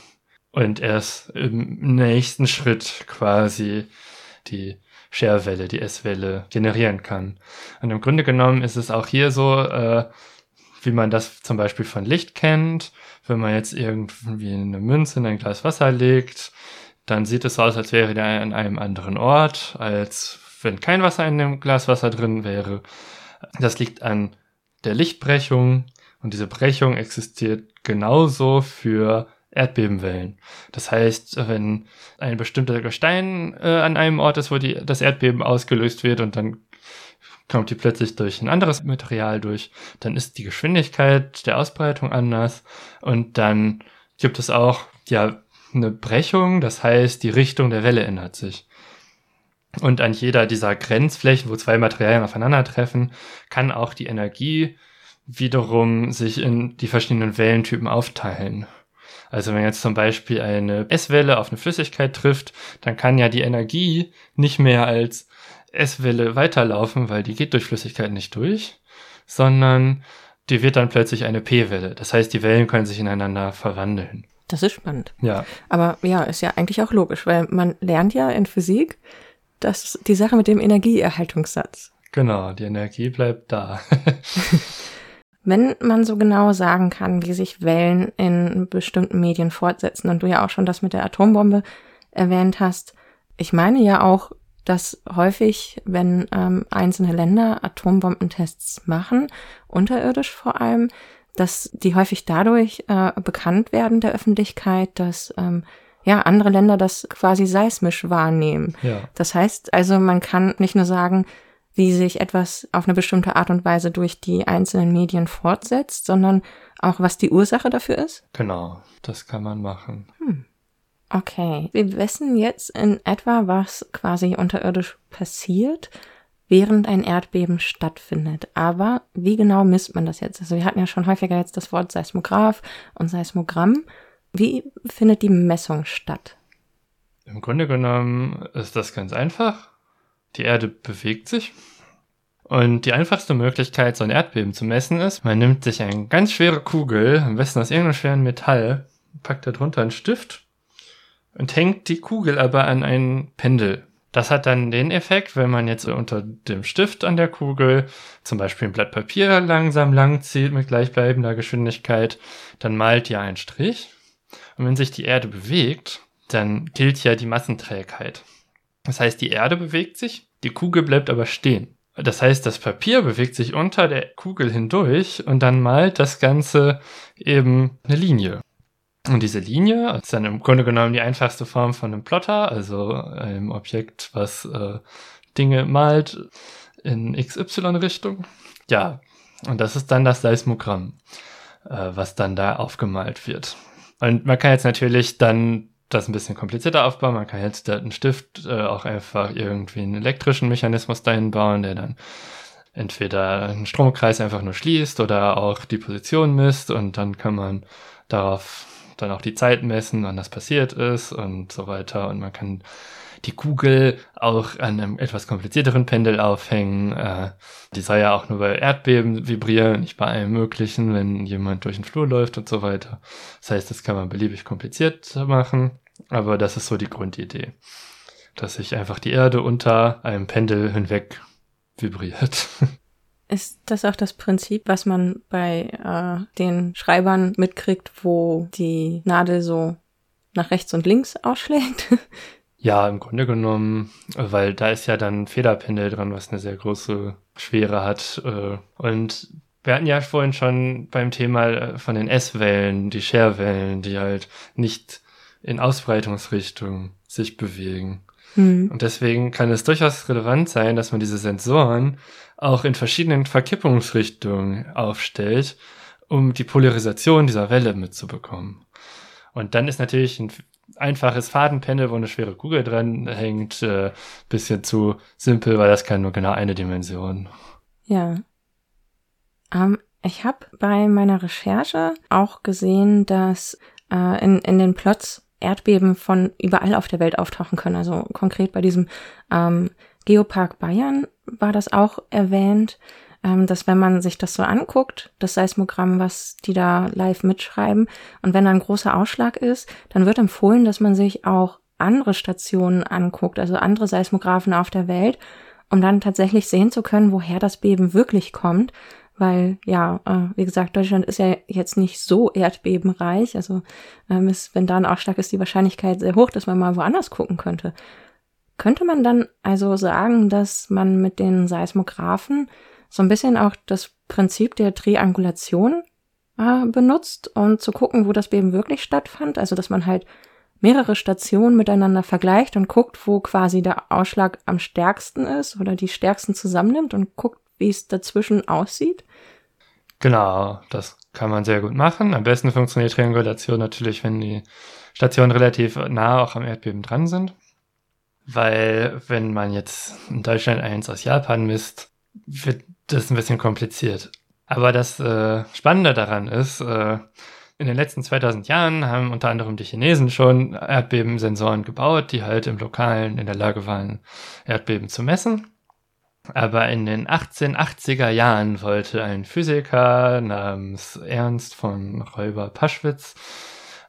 und erst im nächsten Schritt quasi die Scherwelle, die S-Welle generieren kann. Und im Grunde genommen ist es auch hier so, äh, wie man das zum Beispiel von Licht kennt. Wenn man jetzt irgendwie eine Münze in ein Glas Wasser legt, dann sieht es aus, als wäre der an einem anderen Ort, als wenn kein Wasser in dem Glas Wasser drin wäre. Das liegt an der Lichtbrechung und diese Brechung existiert genauso für Erdbebenwellen. Das heißt, wenn ein bestimmter Gestein äh, an einem Ort ist, wo die, das Erdbeben ausgelöst wird und dann kommt die plötzlich durch ein anderes Material durch, dann ist die Geschwindigkeit der Ausbreitung anders und dann gibt es auch ja eine Brechung, das heißt, die Richtung der Welle ändert sich. Und an jeder dieser Grenzflächen, wo zwei Materialien aufeinandertreffen, kann auch die Energie wiederum sich in die verschiedenen Wellentypen aufteilen. Also wenn jetzt zum Beispiel eine S-Welle auf eine Flüssigkeit trifft, dann kann ja die Energie nicht mehr als S-Welle weiterlaufen, weil die geht durch Flüssigkeit nicht durch, sondern die wird dann plötzlich eine P-Welle. Das heißt, die Wellen können sich ineinander verwandeln. Das ist spannend. Ja. Aber ja, ist ja eigentlich auch logisch, weil man lernt ja in Physik, dass die Sache mit dem Energieerhaltungssatz. Genau, die Energie bleibt da. Wenn man so genau sagen kann, wie sich Wellen in bestimmten Medien fortsetzen und du ja auch schon das mit der Atombombe erwähnt hast, ich meine ja auch, dass häufig, wenn ähm, einzelne Länder Atombombentests machen, unterirdisch vor allem, dass die häufig dadurch äh, bekannt werden der Öffentlichkeit, dass ähm, ja andere Länder das quasi seismisch wahrnehmen. Ja. Das heißt also, man kann nicht nur sagen, wie sich etwas auf eine bestimmte Art und Weise durch die einzelnen Medien fortsetzt, sondern auch, was die Ursache dafür ist? Genau, das kann man machen. Hm. Okay, wir wissen jetzt in etwa, was quasi unterirdisch passiert, während ein Erdbeben stattfindet. Aber wie genau misst man das jetzt? Also wir hatten ja schon häufiger jetzt das Wort Seismograph und Seismogramm. Wie findet die Messung statt? Im Grunde genommen ist das ganz einfach. Die Erde bewegt sich. Und die einfachste Möglichkeit, so ein Erdbeben zu messen, ist, man nimmt sich eine ganz schwere Kugel, am besten aus irgendeinem schweren Metall, packt darunter einen Stift und hängt die Kugel aber an ein Pendel. Das hat dann den Effekt, wenn man jetzt unter dem Stift an der Kugel zum Beispiel ein Blatt Papier langsam langzieht mit gleichbleibender Geschwindigkeit, dann malt ihr ein Strich. Und wenn sich die Erde bewegt, dann gilt ja die Massenträgheit. Das heißt, die Erde bewegt sich, die Kugel bleibt aber stehen. Das heißt, das Papier bewegt sich unter der Kugel hindurch und dann malt das Ganze eben eine Linie. Und diese Linie ist dann im Grunde genommen die einfachste Form von einem Plotter, also einem Objekt, was äh, Dinge malt in XY-Richtung. Ja, und das ist dann das Seismogramm, äh, was dann da aufgemalt wird. Und man kann jetzt natürlich dann das ein bisschen komplizierter aufbauen. Man kann jetzt einen Stift äh, auch einfach irgendwie einen elektrischen Mechanismus dahin bauen, der dann entweder einen Stromkreis einfach nur schließt oder auch die Position misst und dann kann man darauf dann auch die Zeit messen, wann das passiert ist und so weiter und man kann die Kugel auch an einem etwas komplizierteren Pendel aufhängen. Äh, die soll ja auch nur bei Erdbeben vibrieren, nicht bei allem Möglichen, wenn jemand durch den Flur läuft und so weiter. Das heißt, das kann man beliebig kompliziert machen, aber das ist so die Grundidee, dass sich einfach die Erde unter einem Pendel hinweg vibriert. Ist das auch das Prinzip, was man bei äh, den Schreibern mitkriegt, wo die Nadel so nach rechts und links ausschlägt? Ja, im Grunde genommen, weil da ist ja dann Federpendel dran, was eine sehr große Schwere hat. Äh, und wir hatten ja vorhin schon beim Thema äh, von den S-Wellen, die Scherwellen, die halt nicht in Ausbreitungsrichtung sich bewegen. Mhm. Und deswegen kann es durchaus relevant sein, dass man diese Sensoren auch in verschiedenen Verkippungsrichtungen aufstellt, um die Polarisation dieser Welle mitzubekommen. Und dann ist natürlich ein einfaches Fadenpendel, wo eine schwere Kugel dran hängt, äh, bisschen zu simpel, weil das kann nur genau eine Dimension. Ja. Ähm, ich habe bei meiner Recherche auch gesehen, dass äh, in, in den Plots Erdbeben von überall auf der Welt auftauchen können. Also konkret bei diesem ähm, Geopark Bayern war das auch erwähnt ähm, dass wenn man sich das so anguckt, das Seismogramm, was die da live mitschreiben, und wenn da ein großer Ausschlag ist, dann wird empfohlen, dass man sich auch andere Stationen anguckt, also andere Seismographen auf der Welt, um dann tatsächlich sehen zu können, woher das Beben wirklich kommt. Weil, ja, äh, wie gesagt, Deutschland ist ja jetzt nicht so erdbebenreich. Also ähm, ist, wenn da ein Ausschlag ist, die Wahrscheinlichkeit sehr hoch, dass man mal woanders gucken könnte. Könnte man dann also sagen, dass man mit den Seismographen so ein bisschen auch das Prinzip der Triangulation äh, benutzt und zu gucken, wo das Beben wirklich stattfand. Also, dass man halt mehrere Stationen miteinander vergleicht und guckt, wo quasi der Ausschlag am stärksten ist oder die stärksten zusammennimmt und guckt, wie es dazwischen aussieht. Genau, das kann man sehr gut machen. Am besten funktioniert Triangulation natürlich, wenn die Stationen relativ nah auch am Erdbeben dran sind. Weil wenn man jetzt in Deutschland eins aus Japan misst, wird das ein bisschen kompliziert. Aber das äh, Spannende daran ist, äh, in den letzten 2000 Jahren haben unter anderem die Chinesen schon Erdbebensensoren gebaut, die halt im Lokalen in der Lage waren, Erdbeben zu messen. Aber in den 1880er Jahren wollte ein Physiker namens Ernst von Räuber-Paschwitz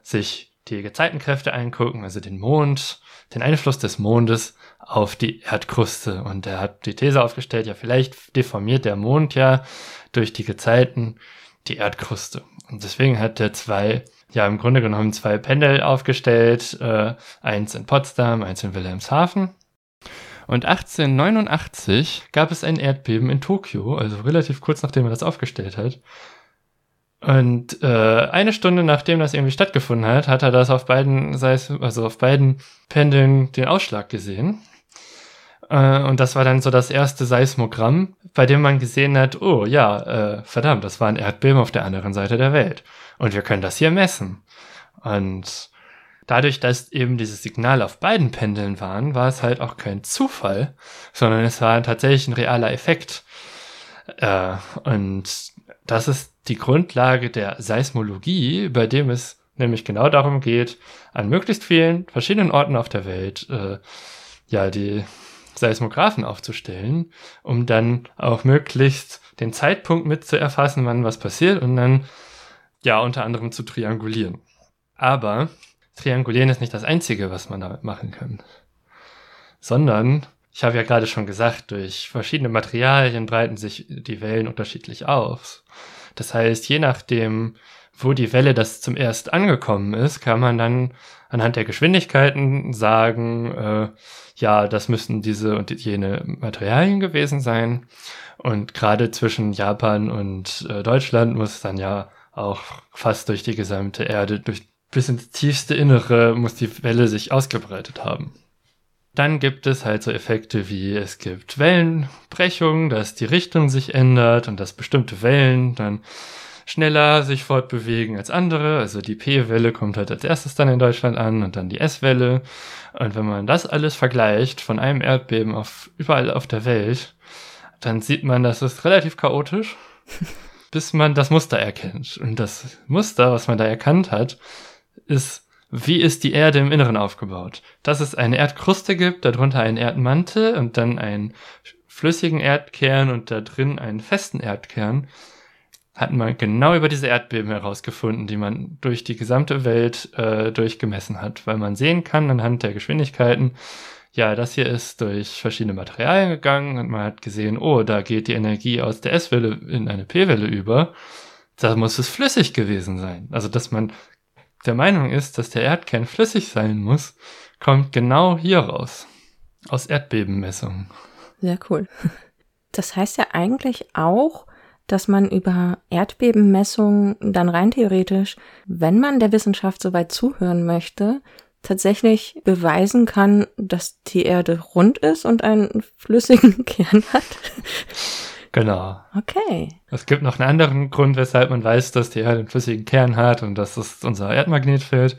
sich die Gezeitenkräfte angucken, also den Mond, den Einfluss des Mondes auf die Erdkruste. Und er hat die These aufgestellt, ja, vielleicht deformiert der Mond ja durch die Gezeiten die Erdkruste. Und deswegen hat er zwei, ja, im Grunde genommen zwei Pendel aufgestellt, äh, eins in Potsdam, eins in Wilhelmshaven. Und 1889 gab es ein Erdbeben in Tokio, also relativ kurz nachdem er das aufgestellt hat. Und äh, eine Stunde nachdem das irgendwie stattgefunden hat, hat er das auf beiden, also auf beiden Pendeln den Ausschlag gesehen. Äh, und das war dann so das erste Seismogramm, bei dem man gesehen hat, oh ja, äh, verdammt, das war ein Erdbeben auf der anderen Seite der Welt. Und wir können das hier messen. Und dadurch, dass eben dieses Signal auf beiden Pendeln waren, war es halt auch kein Zufall, sondern es war tatsächlich ein realer Effekt. Äh, und das ist die Grundlage der Seismologie, bei dem es nämlich genau darum geht, an möglichst vielen verschiedenen Orten auf der Welt äh, ja die Seismographen aufzustellen, um dann auch möglichst den Zeitpunkt mit zu erfassen, wann was passiert und dann ja unter anderem zu triangulieren. Aber triangulieren ist nicht das Einzige, was man damit machen kann, sondern ich habe ja gerade schon gesagt, durch verschiedene Materialien breiten sich die Wellen unterschiedlich aus. Das heißt, je nachdem, wo die Welle das zum erst angekommen ist, kann man dann anhand der Geschwindigkeiten sagen, äh, ja, das müssten diese und jene Materialien gewesen sein. Und gerade zwischen Japan und äh, Deutschland muss dann ja auch fast durch die gesamte Erde, durch bis ins tiefste Innere muss die Welle sich ausgebreitet haben. Dann gibt es halt so Effekte wie es gibt Wellenbrechungen, dass die Richtung sich ändert und dass bestimmte Wellen dann schneller sich fortbewegen als andere. Also die P-Welle kommt halt als erstes dann in Deutschland an und dann die S-Welle. Und wenn man das alles vergleicht von einem Erdbeben auf überall auf der Welt, dann sieht man, das ist relativ chaotisch, bis man das Muster erkennt. Und das Muster, was man da erkannt hat, ist wie ist die Erde im Inneren aufgebaut? Dass es eine Erdkruste gibt, darunter einen Erdmantel und dann einen flüssigen Erdkern und da drin einen festen Erdkern, hat man genau über diese Erdbeben herausgefunden, die man durch die gesamte Welt äh, durchgemessen hat, weil man sehen kann anhand der Geschwindigkeiten, ja, das hier ist durch verschiedene Materialien gegangen und man hat gesehen, oh, da geht die Energie aus der S-Welle in eine P-Welle über. Da muss es flüssig gewesen sein. Also, dass man der Meinung ist, dass der Erdkern flüssig sein muss, kommt genau hier raus. Aus Erdbebenmessungen. Sehr cool. Das heißt ja eigentlich auch, dass man über Erdbebenmessungen dann rein theoretisch, wenn man der Wissenschaft soweit zuhören möchte, tatsächlich beweisen kann, dass die Erde rund ist und einen flüssigen Kern hat. Genau. Okay. Es gibt noch einen anderen Grund, weshalb man weiß, dass die Erde einen flüssigen Kern hat und dass es unser Erdmagnetfeld.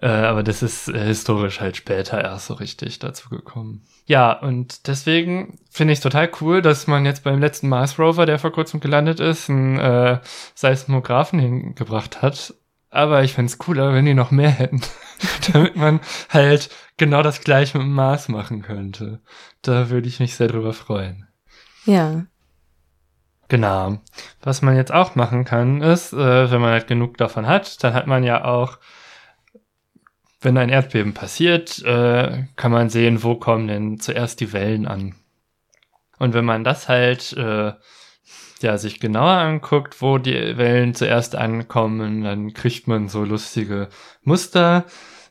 Äh, aber das ist äh, historisch halt später erst so richtig dazu gekommen. Ja, und deswegen finde ich es total cool, dass man jetzt beim letzten Mars Rover, der vor kurzem gelandet ist, einen äh, Seismographen hingebracht hat. Aber ich fände es cooler, wenn die noch mehr hätten, damit man halt genau das gleiche mit dem Mars machen könnte. Da würde ich mich sehr drüber freuen. Ja. Genau. Was man jetzt auch machen kann, ist, äh, wenn man halt genug davon hat, dann hat man ja auch, wenn ein Erdbeben passiert, äh, kann man sehen, wo kommen denn zuerst die Wellen an. Und wenn man das halt äh, ja, sich genauer anguckt, wo die Wellen zuerst ankommen, dann kriegt man so lustige Muster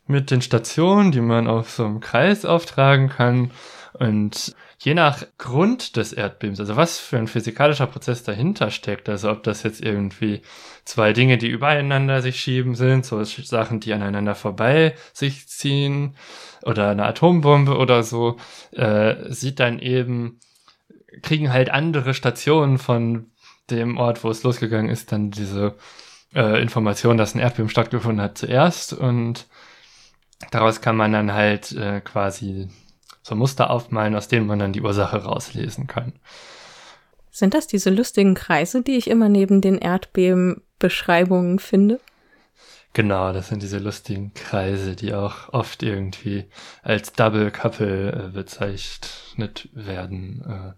mit den Stationen, die man auf so einem Kreis auftragen kann. Und je nach Grund des Erdbebens, also was für ein physikalischer Prozess dahinter steckt, also ob das jetzt irgendwie zwei Dinge, die übereinander sich schieben sind, so Sachen, die aneinander vorbei sich ziehen, oder eine Atombombe oder so, äh, sieht dann eben, kriegen halt andere Stationen von dem Ort, wo es losgegangen ist, dann diese äh, Information, dass ein Erdbeben stattgefunden hat, zuerst. Und daraus kann man dann halt äh, quasi so Muster aufmalen, aus denen man dann die Ursache rauslesen kann. Sind das diese lustigen Kreise, die ich immer neben den Erdbebenbeschreibungen finde? Genau, das sind diese lustigen Kreise, die auch oft irgendwie als Double Couple äh, bezeichnet werden.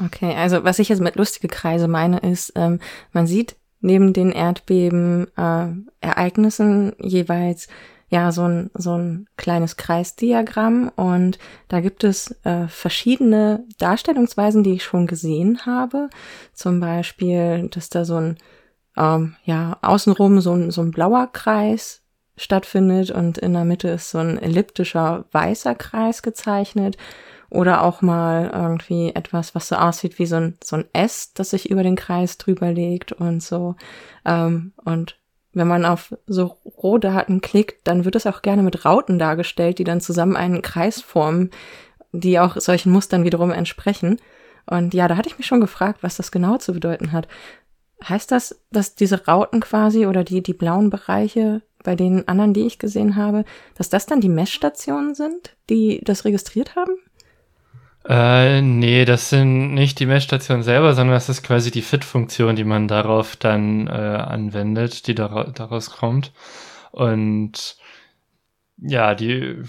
Äh. Okay, also was ich jetzt mit lustige Kreise meine, ist, ähm, man sieht neben den Erdbeben äh, Ereignissen jeweils ja so ein, so ein kleines Kreisdiagramm und da gibt es äh, verschiedene Darstellungsweisen, die ich schon gesehen habe. Zum Beispiel, dass da so ein, ähm, ja, außenrum so ein, so ein blauer Kreis stattfindet und in der Mitte ist so ein elliptischer weißer Kreis gezeichnet. Oder auch mal irgendwie etwas, was so aussieht wie so ein, so ein S, das sich über den Kreis drüber legt und so. Ähm, und wenn man auf so Rohdaten klickt, dann wird es auch gerne mit Rauten dargestellt, die dann zusammen einen Kreis formen, die auch solchen Mustern wiederum entsprechen. Und ja, da hatte ich mich schon gefragt, was das genau zu bedeuten hat. Heißt das, dass diese Rauten quasi oder die, die blauen Bereiche bei den anderen, die ich gesehen habe, dass das dann die Messstationen sind, die das registriert haben? Äh, nee, das sind nicht die Messstationen selber, sondern das ist quasi die Fit-Funktion, die man darauf dann äh, anwendet, die dara daraus kommt. Und ja, die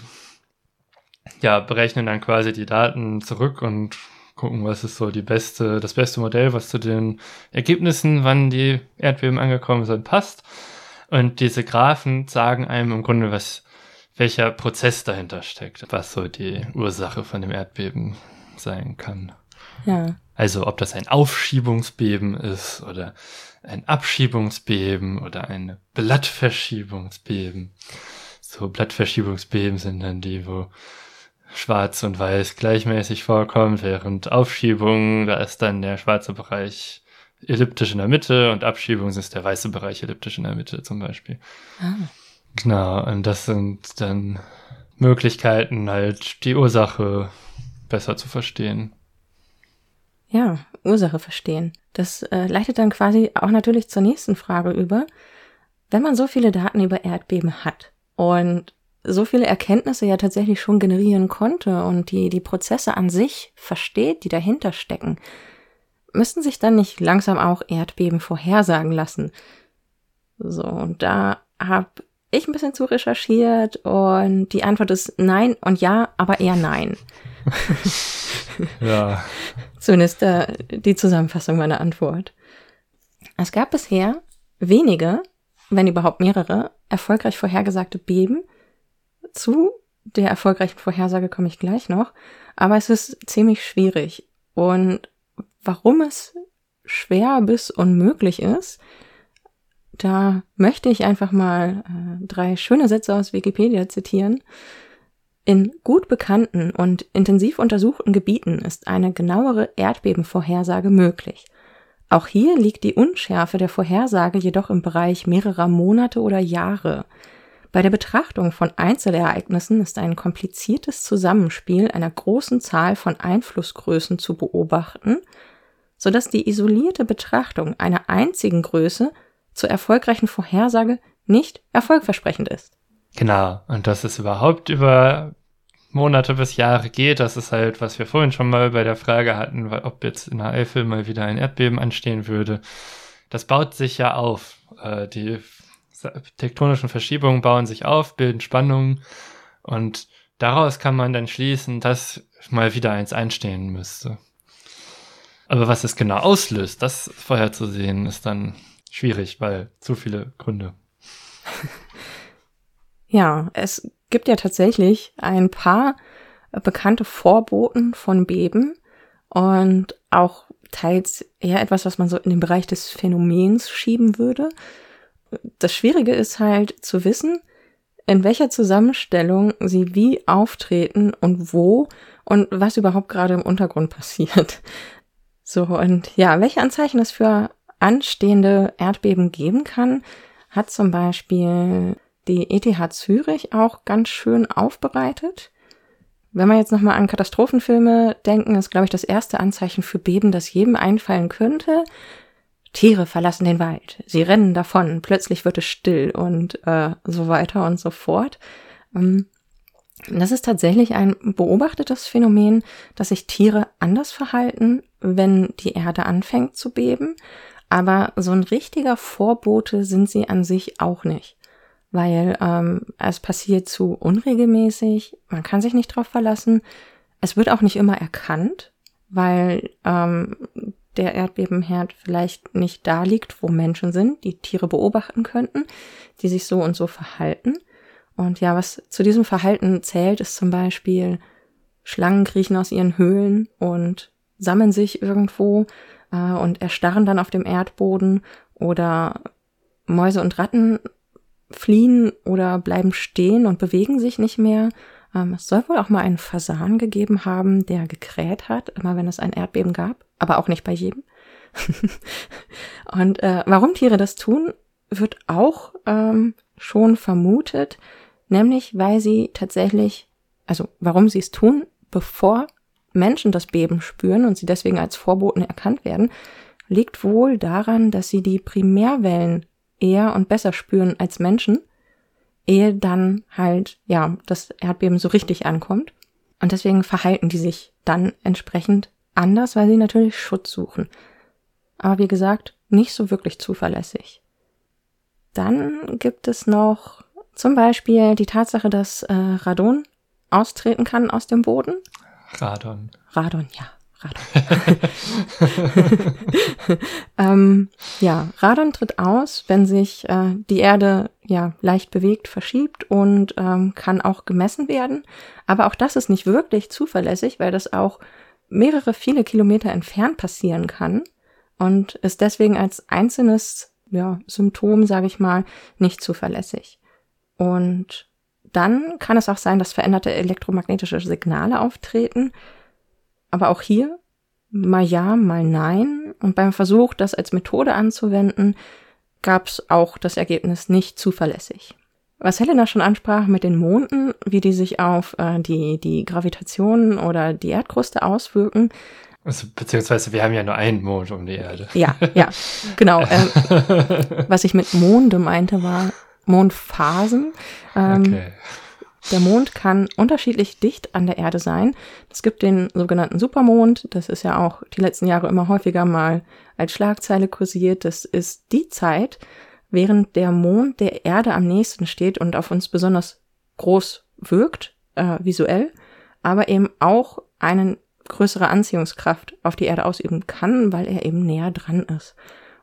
ja, berechnen dann quasi die Daten zurück und gucken, was ist so die beste, das beste Modell, was zu den Ergebnissen, wann die Erdbeben angekommen sind, passt. Und diese Graphen sagen einem im Grunde, was welcher Prozess dahinter steckt, was so die Ursache von dem Erdbeben sein kann. Ja. Also ob das ein Aufschiebungsbeben ist oder ein Abschiebungsbeben oder ein Blattverschiebungsbeben. So Blattverschiebungsbeben sind dann die, wo schwarz und weiß gleichmäßig vorkommt, während Aufschiebung, da ist dann der schwarze Bereich elliptisch in der Mitte und Abschiebung ist der weiße Bereich elliptisch in der Mitte zum Beispiel. Ah. Genau, und das sind dann Möglichkeiten, halt die Ursache besser zu verstehen. Ja, Ursache verstehen. Das äh, leitet dann quasi auch natürlich zur nächsten Frage über. Wenn man so viele Daten über Erdbeben hat und so viele Erkenntnisse ja tatsächlich schon generieren konnte und die, die Prozesse an sich versteht, die dahinter stecken, müssten sich dann nicht langsam auch Erdbeben vorhersagen lassen. So, und da habe ich ein bisschen zu recherchiert und die Antwort ist nein und ja, aber eher nein. ja. Zumindest äh, die Zusammenfassung meiner Antwort. Es gab bisher wenige, wenn überhaupt mehrere, erfolgreich vorhergesagte Beben. Zu der erfolgreichen Vorhersage komme ich gleich noch. Aber es ist ziemlich schwierig. Und warum es schwer bis unmöglich ist, da möchte ich einfach mal äh, drei schöne Sätze aus Wikipedia zitieren. In gut bekannten und intensiv untersuchten Gebieten ist eine genauere Erdbebenvorhersage möglich. Auch hier liegt die Unschärfe der Vorhersage jedoch im Bereich mehrerer Monate oder Jahre. Bei der Betrachtung von Einzelereignissen ist ein kompliziertes Zusammenspiel einer großen Zahl von Einflussgrößen zu beobachten, so dass die isolierte Betrachtung einer einzigen Größe zur erfolgreichen Vorhersage nicht erfolgversprechend ist. Genau, und dass es überhaupt über Monate bis Jahre geht, das ist halt, was wir vorhin schon mal bei der Frage hatten, ob jetzt in der Eifel mal wieder ein Erdbeben anstehen würde. Das baut sich ja auf. Äh, die tektonischen Verschiebungen bauen sich auf, bilden Spannungen und daraus kann man dann schließen, dass mal wieder eins einstehen müsste. Aber was es genau auslöst, das vorherzusehen, ist dann schwierig, weil zu viele Gründe. Ja, es gibt ja tatsächlich ein paar bekannte Vorboten von Beben und auch teils eher etwas, was man so in den Bereich des Phänomens schieben würde. Das Schwierige ist halt zu wissen, in welcher Zusammenstellung sie wie auftreten und wo und was überhaupt gerade im Untergrund passiert. So, und ja, welche Anzeichen es für anstehende Erdbeben geben kann, hat zum Beispiel die ETH Zürich auch ganz schön aufbereitet. Wenn wir jetzt nochmal an Katastrophenfilme denken, ist, glaube ich, das erste Anzeichen für Beben, das jedem einfallen könnte. Tiere verlassen den Wald, sie rennen davon, plötzlich wird es still und äh, so weiter und so fort. Ähm, das ist tatsächlich ein beobachtetes Phänomen, dass sich Tiere anders verhalten, wenn die Erde anfängt zu beben. Aber so ein richtiger Vorbote sind sie an sich auch nicht weil ähm, es passiert zu unregelmäßig, man kann sich nicht drauf verlassen. Es wird auch nicht immer erkannt, weil ähm, der Erdbebenherd vielleicht nicht da liegt, wo Menschen sind, die Tiere beobachten könnten, die sich so und so verhalten. Und ja, was zu diesem Verhalten zählt, ist zum Beispiel Schlangen kriechen aus ihren Höhlen und sammeln sich irgendwo äh, und erstarren dann auf dem Erdboden oder Mäuse und Ratten fliehen oder bleiben stehen und bewegen sich nicht mehr. Ähm, es soll wohl auch mal einen Fasan gegeben haben, der gekräht hat, immer wenn es ein Erdbeben gab, aber auch nicht bei jedem. und äh, warum Tiere das tun, wird auch ähm, schon vermutet, nämlich weil sie tatsächlich, also warum sie es tun, bevor Menschen das Beben spüren und sie deswegen als Vorboten erkannt werden, liegt wohl daran, dass sie die Primärwellen eher und besser spüren als Menschen, ehe dann halt, ja, das Erdbeben so richtig ankommt. Und deswegen verhalten die sich dann entsprechend anders, weil sie natürlich Schutz suchen. Aber wie gesagt, nicht so wirklich zuverlässig. Dann gibt es noch zum Beispiel die Tatsache, dass äh, Radon austreten kann aus dem Boden. Radon. Radon, ja. Radon. ähm, ja, Radon tritt aus, wenn sich äh, die Erde ja leicht bewegt, verschiebt und ähm, kann auch gemessen werden. Aber auch das ist nicht wirklich zuverlässig, weil das auch mehrere viele Kilometer entfernt passieren kann und ist deswegen als einzelnes ja, Symptom, sage ich mal, nicht zuverlässig. Und dann kann es auch sein, dass veränderte elektromagnetische Signale auftreten, aber auch hier mal ja, mal nein. Und beim Versuch, das als Methode anzuwenden, gab es auch das Ergebnis nicht zuverlässig. Was Helena schon ansprach mit den Monden, wie die sich auf äh, die, die Gravitation oder die Erdkruste auswirken. Also, beziehungsweise wir haben ja nur einen Mond um die Erde. Ja, ja, genau. Ähm, was ich mit Monde meinte, war Mondphasen. Ähm, okay. Der Mond kann unterschiedlich dicht an der Erde sein. Es gibt den sogenannten Supermond. Das ist ja auch die letzten Jahre immer häufiger mal als Schlagzeile kursiert. Das ist die Zeit, während der Mond der Erde am nächsten steht und auf uns besonders groß wirkt, äh, visuell, aber eben auch eine größere Anziehungskraft auf die Erde ausüben kann, weil er eben näher dran ist.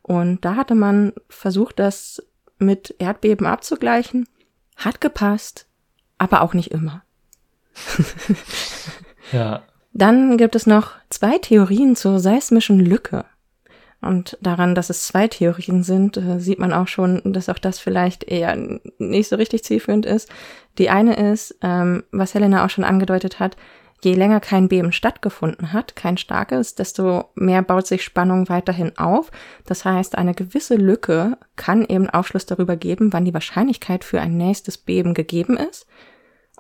Und da hatte man versucht, das mit Erdbeben abzugleichen. Hat gepasst, aber auch nicht immer. ja. Dann gibt es noch zwei Theorien zur seismischen Lücke. Und daran, dass es zwei Theorien sind, äh, sieht man auch schon, dass auch das vielleicht eher nicht so richtig zielführend ist. Die eine ist, ähm, was Helena auch schon angedeutet hat, je länger kein Beben stattgefunden hat, kein starkes, desto mehr baut sich Spannung weiterhin auf. Das heißt, eine gewisse Lücke kann eben Aufschluss darüber geben, wann die Wahrscheinlichkeit für ein nächstes Beben gegeben ist.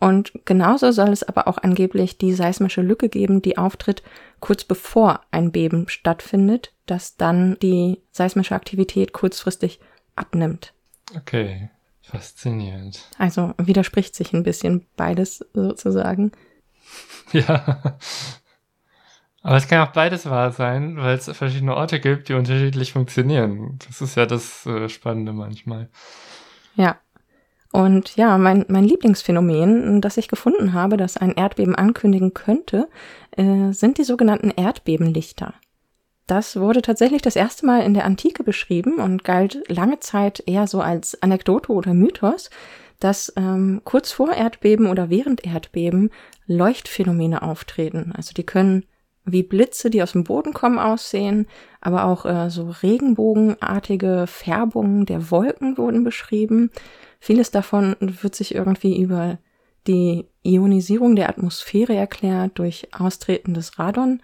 Und genauso soll es aber auch angeblich die seismische Lücke geben, die auftritt kurz bevor ein Beben stattfindet, dass dann die seismische Aktivität kurzfristig abnimmt. Okay, faszinierend. Also widerspricht sich ein bisschen beides sozusagen. Ja. Aber es kann auch beides wahr sein, weil es verschiedene Orte gibt, die unterschiedlich funktionieren. Das ist ja das äh, Spannende manchmal. Ja, und ja, mein, mein Lieblingsphänomen, das ich gefunden habe, das ein Erdbeben ankündigen könnte, äh, sind die sogenannten Erdbebenlichter. Das wurde tatsächlich das erste Mal in der Antike beschrieben und galt lange Zeit eher so als Anekdote oder Mythos, dass ähm, kurz vor Erdbeben oder während Erdbeben Leuchtphänomene auftreten. Also die können wie Blitze, die aus dem Boden kommen, aussehen, aber auch äh, so regenbogenartige Färbungen der Wolken wurden beschrieben. Vieles davon wird sich irgendwie über die Ionisierung der Atmosphäre erklärt durch austretendes Radon.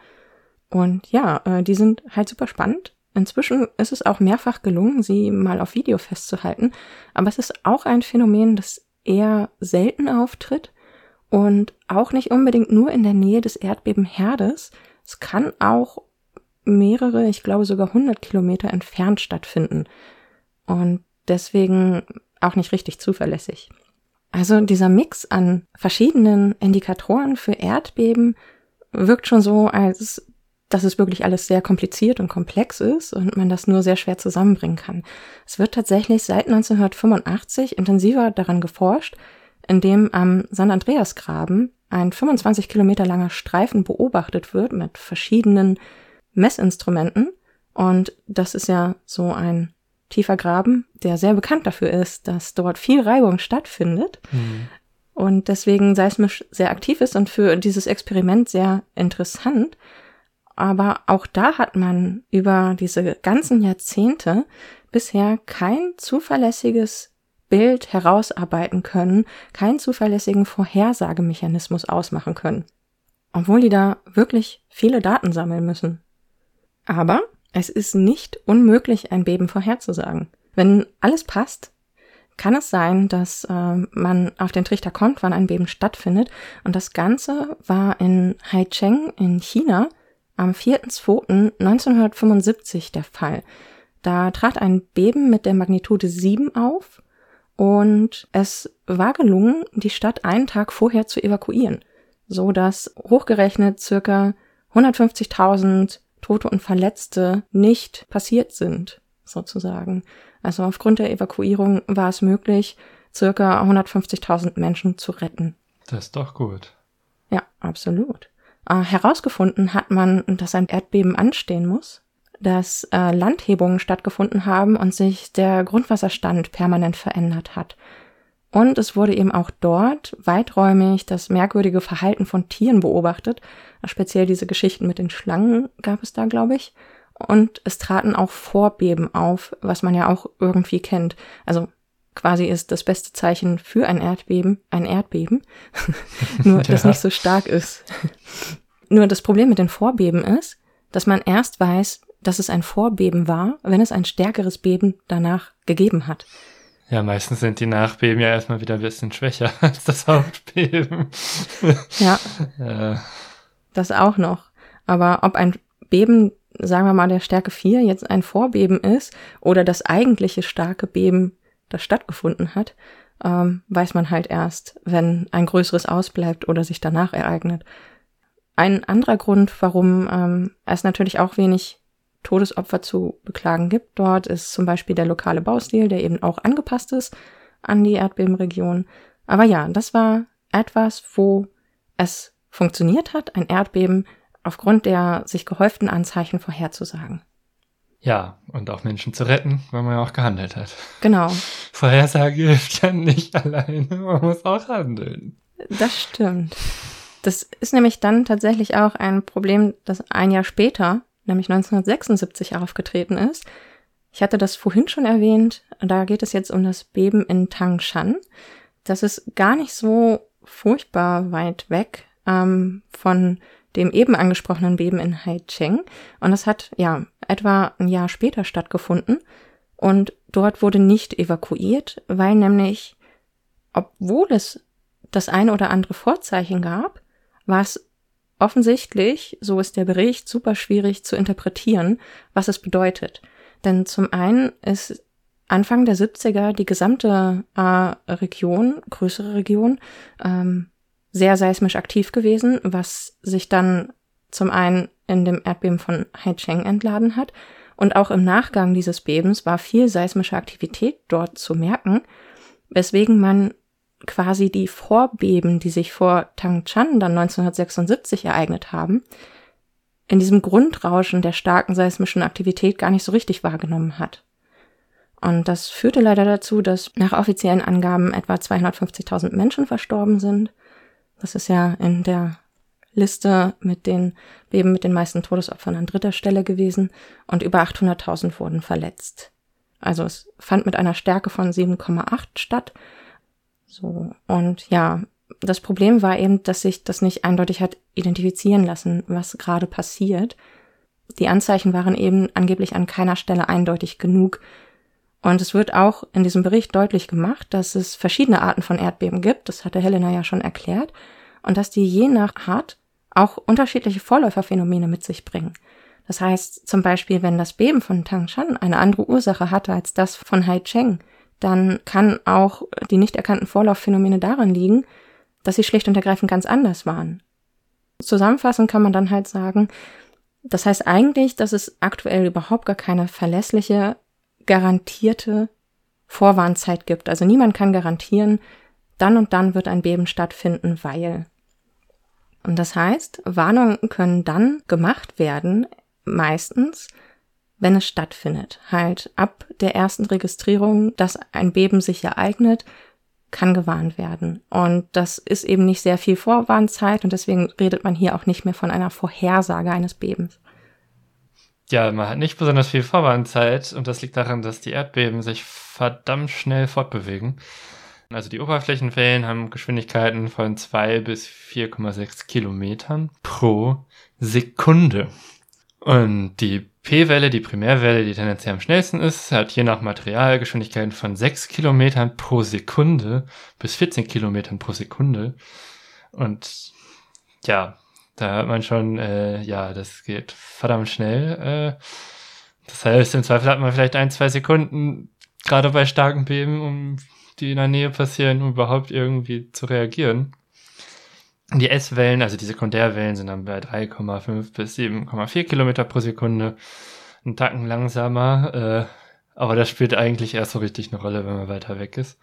Und ja, äh, die sind halt super spannend. Inzwischen ist es auch mehrfach gelungen, sie mal auf Video festzuhalten. Aber es ist auch ein Phänomen, das eher selten auftritt und auch nicht unbedingt nur in der Nähe des Erdbebenherdes. Es kann auch mehrere, ich glaube sogar 100 Kilometer entfernt stattfinden. Und deswegen auch nicht richtig zuverlässig. Also dieser Mix an verschiedenen Indikatoren für Erdbeben wirkt schon so, als dass es wirklich alles sehr kompliziert und komplex ist und man das nur sehr schwer zusammenbringen kann. Es wird tatsächlich seit 1985 intensiver daran geforscht, indem am San Andreas Graben ein 25 Kilometer langer Streifen beobachtet wird mit verschiedenen Messinstrumenten. Und das ist ja so ein tiefer Graben, der sehr bekannt dafür ist, dass dort viel Reibung stattfindet mhm. und deswegen seismisch sehr aktiv ist und für dieses Experiment sehr interessant. Aber auch da hat man über diese ganzen Jahrzehnte bisher kein zuverlässiges Bild herausarbeiten können, keinen zuverlässigen Vorhersagemechanismus ausmachen können. Obwohl die da wirklich viele Daten sammeln müssen. Aber es ist nicht unmöglich, ein Beben vorherzusagen. Wenn alles passt, kann es sein, dass äh, man auf den Trichter kommt, wann ein Beben stattfindet. Und das Ganze war in Haicheng in China am 4.2.1975 der Fall. Da trat ein Beben mit der Magnitude 7 auf und es war gelungen, die Stadt einen Tag vorher zu evakuieren, so dass hochgerechnet circa 150.000 Tote und Verletzte nicht passiert sind, sozusagen. Also aufgrund der Evakuierung war es möglich, circa 150.000 Menschen zu retten. Das ist doch gut. Ja, absolut. Äh, herausgefunden hat man, dass ein Erdbeben anstehen muss, dass äh, Landhebungen stattgefunden haben und sich der Grundwasserstand permanent verändert hat. Und es wurde eben auch dort weiträumig das merkwürdige Verhalten von Tieren beobachtet. Speziell diese Geschichten mit den Schlangen gab es da, glaube ich. Und es traten auch Vorbeben auf, was man ja auch irgendwie kennt. Also quasi ist das beste Zeichen für ein Erdbeben ein Erdbeben, nur ja. das nicht so stark ist. nur das Problem mit den Vorbeben ist, dass man erst weiß, dass es ein Vorbeben war, wenn es ein stärkeres Beben danach gegeben hat. Ja, meistens sind die Nachbeben ja erstmal wieder ein bisschen schwächer als das Hauptbeben. ja. ja. Das auch noch. Aber ob ein Beben, sagen wir mal, der Stärke 4 jetzt ein Vorbeben ist oder das eigentliche starke Beben, das stattgefunden hat, ähm, weiß man halt erst, wenn ein größeres ausbleibt oder sich danach ereignet. Ein anderer Grund, warum ähm, es natürlich auch wenig Todesopfer zu beklagen gibt. Dort ist zum Beispiel der lokale Baustil, der eben auch angepasst ist an die Erdbebenregion. Aber ja, das war etwas, wo es funktioniert hat, ein Erdbeben aufgrund der sich gehäuften Anzeichen vorherzusagen. Ja, und auch Menschen zu retten, weil man ja auch gehandelt hat. Genau. Vorhersage hilft ja nicht alleine, man muss auch handeln. Das stimmt. Das ist nämlich dann tatsächlich auch ein Problem, das ein Jahr später, nämlich 1976, aufgetreten ist. Ich hatte das vorhin schon erwähnt, da geht es jetzt um das Beben in Tangshan. Das ist gar nicht so furchtbar weit weg ähm, von dem eben angesprochenen Beben in Haicheng. Und das hat ja etwa ein Jahr später stattgefunden. Und dort wurde nicht evakuiert, weil nämlich, obwohl es das eine oder andere Vorzeichen gab, war es offensichtlich, so ist der Bericht, super schwierig zu interpretieren, was es bedeutet. Denn zum einen ist Anfang der 70er die gesamte äh, Region, größere Region, ähm, sehr seismisch aktiv gewesen, was sich dann zum einen in dem Erdbeben von Haicheng entladen hat und auch im Nachgang dieses Bebens war viel seismische Aktivität dort zu merken, weswegen man quasi die Vorbeben, die sich vor Tangchan dann 1976 ereignet haben, in diesem Grundrauschen der starken seismischen Aktivität gar nicht so richtig wahrgenommen hat. Und das führte leider dazu, dass nach offiziellen Angaben etwa 250.000 Menschen verstorben sind das ist ja in der Liste mit den Beben mit den meisten Todesopfern an dritter Stelle gewesen und über 800.000 wurden verletzt. Also es fand mit einer Stärke von 7,8 statt. So. Und ja, das Problem war eben, dass sich das nicht eindeutig hat identifizieren lassen, was gerade passiert. Die Anzeichen waren eben angeblich an keiner Stelle eindeutig genug. Und es wird auch in diesem Bericht deutlich gemacht, dass es verschiedene Arten von Erdbeben gibt. Das hatte Helena ja schon erklärt und dass die je nach Art auch unterschiedliche Vorläuferphänomene mit sich bringen. Das heißt zum Beispiel, wenn das Beben von Tangshan eine andere Ursache hatte als das von Haicheng, dann kann auch die nicht erkannten Vorlaufphänomene daran liegen, dass sie schlicht und ergreifend ganz anders waren. Zusammenfassend kann man dann halt sagen, das heißt eigentlich, dass es aktuell überhaupt gar keine verlässliche, garantierte Vorwarnzeit gibt. Also niemand kann garantieren, dann und dann wird ein Beben stattfinden, weil. Und das heißt, Warnungen können dann gemacht werden, meistens, wenn es stattfindet. Halt ab der ersten Registrierung, dass ein Beben sich ereignet, kann gewarnt werden. Und das ist eben nicht sehr viel Vorwarnzeit und deswegen redet man hier auch nicht mehr von einer Vorhersage eines Bebens. Ja, man hat nicht besonders viel Vorwarnzeit und das liegt daran, dass die Erdbeben sich verdammt schnell fortbewegen. Also die Oberflächenwellen haben Geschwindigkeiten von 2 bis 4,6 Kilometern pro Sekunde. Und die P-Welle, die Primärwelle, die tendenziell am schnellsten ist, hat je nach Material Geschwindigkeiten von 6 Kilometern pro Sekunde bis 14 Kilometern pro Sekunde. Und ja, da hört man schon, äh, ja, das geht verdammt schnell. Äh, das heißt, im Zweifel hat man vielleicht ein, zwei Sekunden, gerade bei starken Beben, um die in der Nähe passieren, um überhaupt irgendwie zu reagieren. Die S-Wellen, also die Sekundärwellen, sind dann bei 3,5 bis 7,4 Kilometer pro Sekunde. Ein Tacken langsamer, äh, aber das spielt eigentlich erst so richtig eine Rolle, wenn man weiter weg ist.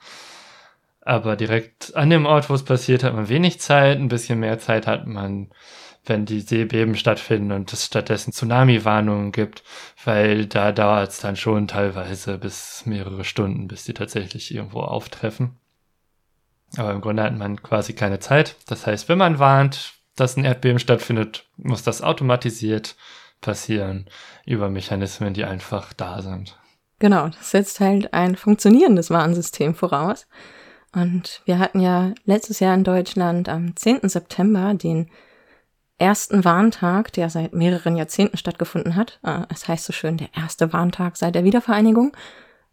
Aber direkt an dem Ort, wo es passiert, hat man wenig Zeit. Ein bisschen mehr Zeit hat man, wenn die Seebeben stattfinden und es stattdessen Tsunami-Warnungen gibt, weil da dauert es dann schon teilweise bis mehrere Stunden, bis die tatsächlich irgendwo auftreffen. Aber im Grunde hat man quasi keine Zeit. Das heißt, wenn man warnt, dass ein Erdbeben stattfindet, muss das automatisiert passieren über Mechanismen, die einfach da sind. Genau, das setzt halt ein funktionierendes Warnsystem voraus. Und wir hatten ja letztes Jahr in Deutschland am 10. September den ersten Warntag, der seit mehreren Jahrzehnten stattgefunden hat. Äh, es heißt so schön, der erste Warntag seit der Wiedervereinigung.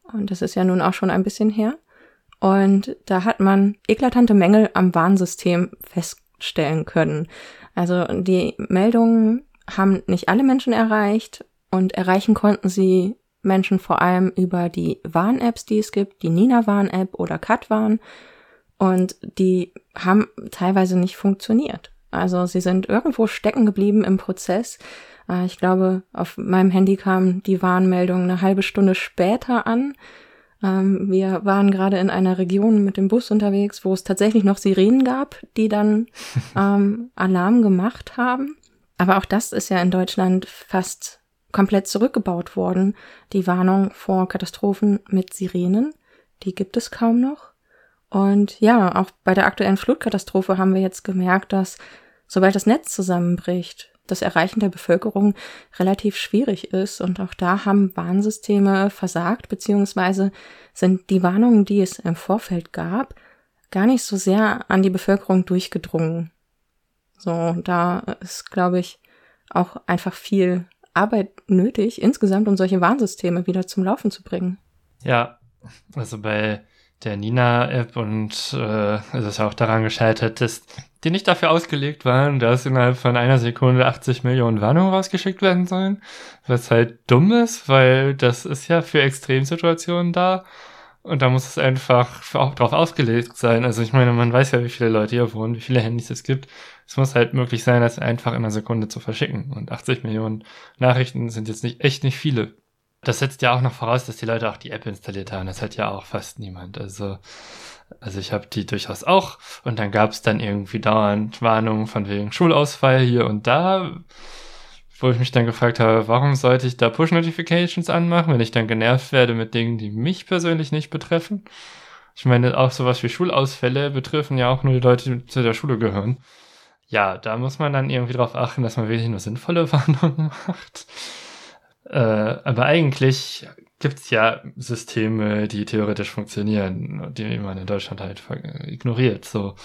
Und das ist ja nun auch schon ein bisschen her. Und da hat man eklatante Mängel am Warnsystem feststellen können. Also die Meldungen haben nicht alle Menschen erreicht und erreichen konnten sie Menschen vor allem über die Warn-Apps, die es gibt, die Nina-Warn-App oder Cat-Warn. Und die haben teilweise nicht funktioniert. Also sie sind irgendwo stecken geblieben im Prozess. Äh, ich glaube, auf meinem Handy kam die Warnmeldung eine halbe Stunde später an. Ähm, wir waren gerade in einer Region mit dem Bus unterwegs, wo es tatsächlich noch Sirenen gab, die dann ähm, Alarm gemacht haben. Aber auch das ist ja in Deutschland fast komplett zurückgebaut worden. Die Warnung vor Katastrophen mit Sirenen, die gibt es kaum noch. Und ja, auch bei der aktuellen Flutkatastrophe haben wir jetzt gemerkt, dass sobald das Netz zusammenbricht, das Erreichen der Bevölkerung relativ schwierig ist. Und auch da haben Warnsysteme versagt, beziehungsweise sind die Warnungen, die es im Vorfeld gab, gar nicht so sehr an die Bevölkerung durchgedrungen. So, da ist, glaube ich, auch einfach viel Arbeit nötig, insgesamt, um solche Warnsysteme wieder zum Laufen zu bringen. Ja, also bei der Nina-App und äh, es ist auch daran gescheitert, dass die nicht dafür ausgelegt waren, dass innerhalb von einer Sekunde 80 Millionen Warnungen rausgeschickt werden sollen. Was halt dumm ist, weil das ist ja für Extremsituationen da. Und da muss es einfach auch drauf ausgelegt sein. Also ich meine, man weiß ja, wie viele Leute hier wohnen, wie viele Handys es gibt. Es muss halt möglich sein, das einfach in einer Sekunde zu verschicken. Und 80 Millionen Nachrichten sind jetzt nicht echt nicht viele. Das setzt ja auch noch voraus, dass die Leute auch die App installiert haben. Das hat ja auch fast niemand. Also, also ich habe die durchaus auch. Und dann gab es dann irgendwie dauernd Warnungen von wegen Schulausfall hier und da, wo ich mich dann gefragt habe, warum sollte ich da Push-Notifications anmachen, wenn ich dann genervt werde mit Dingen, die mich persönlich nicht betreffen. Ich meine, auch sowas wie Schulausfälle betreffen ja auch nur die Leute, die zu der Schule gehören. Ja, da muss man dann irgendwie darauf achten, dass man wirklich nur sinnvolle Warnungen macht. Äh, aber eigentlich gibt's ja Systeme, die theoretisch funktionieren, die man in Deutschland halt ignoriert. So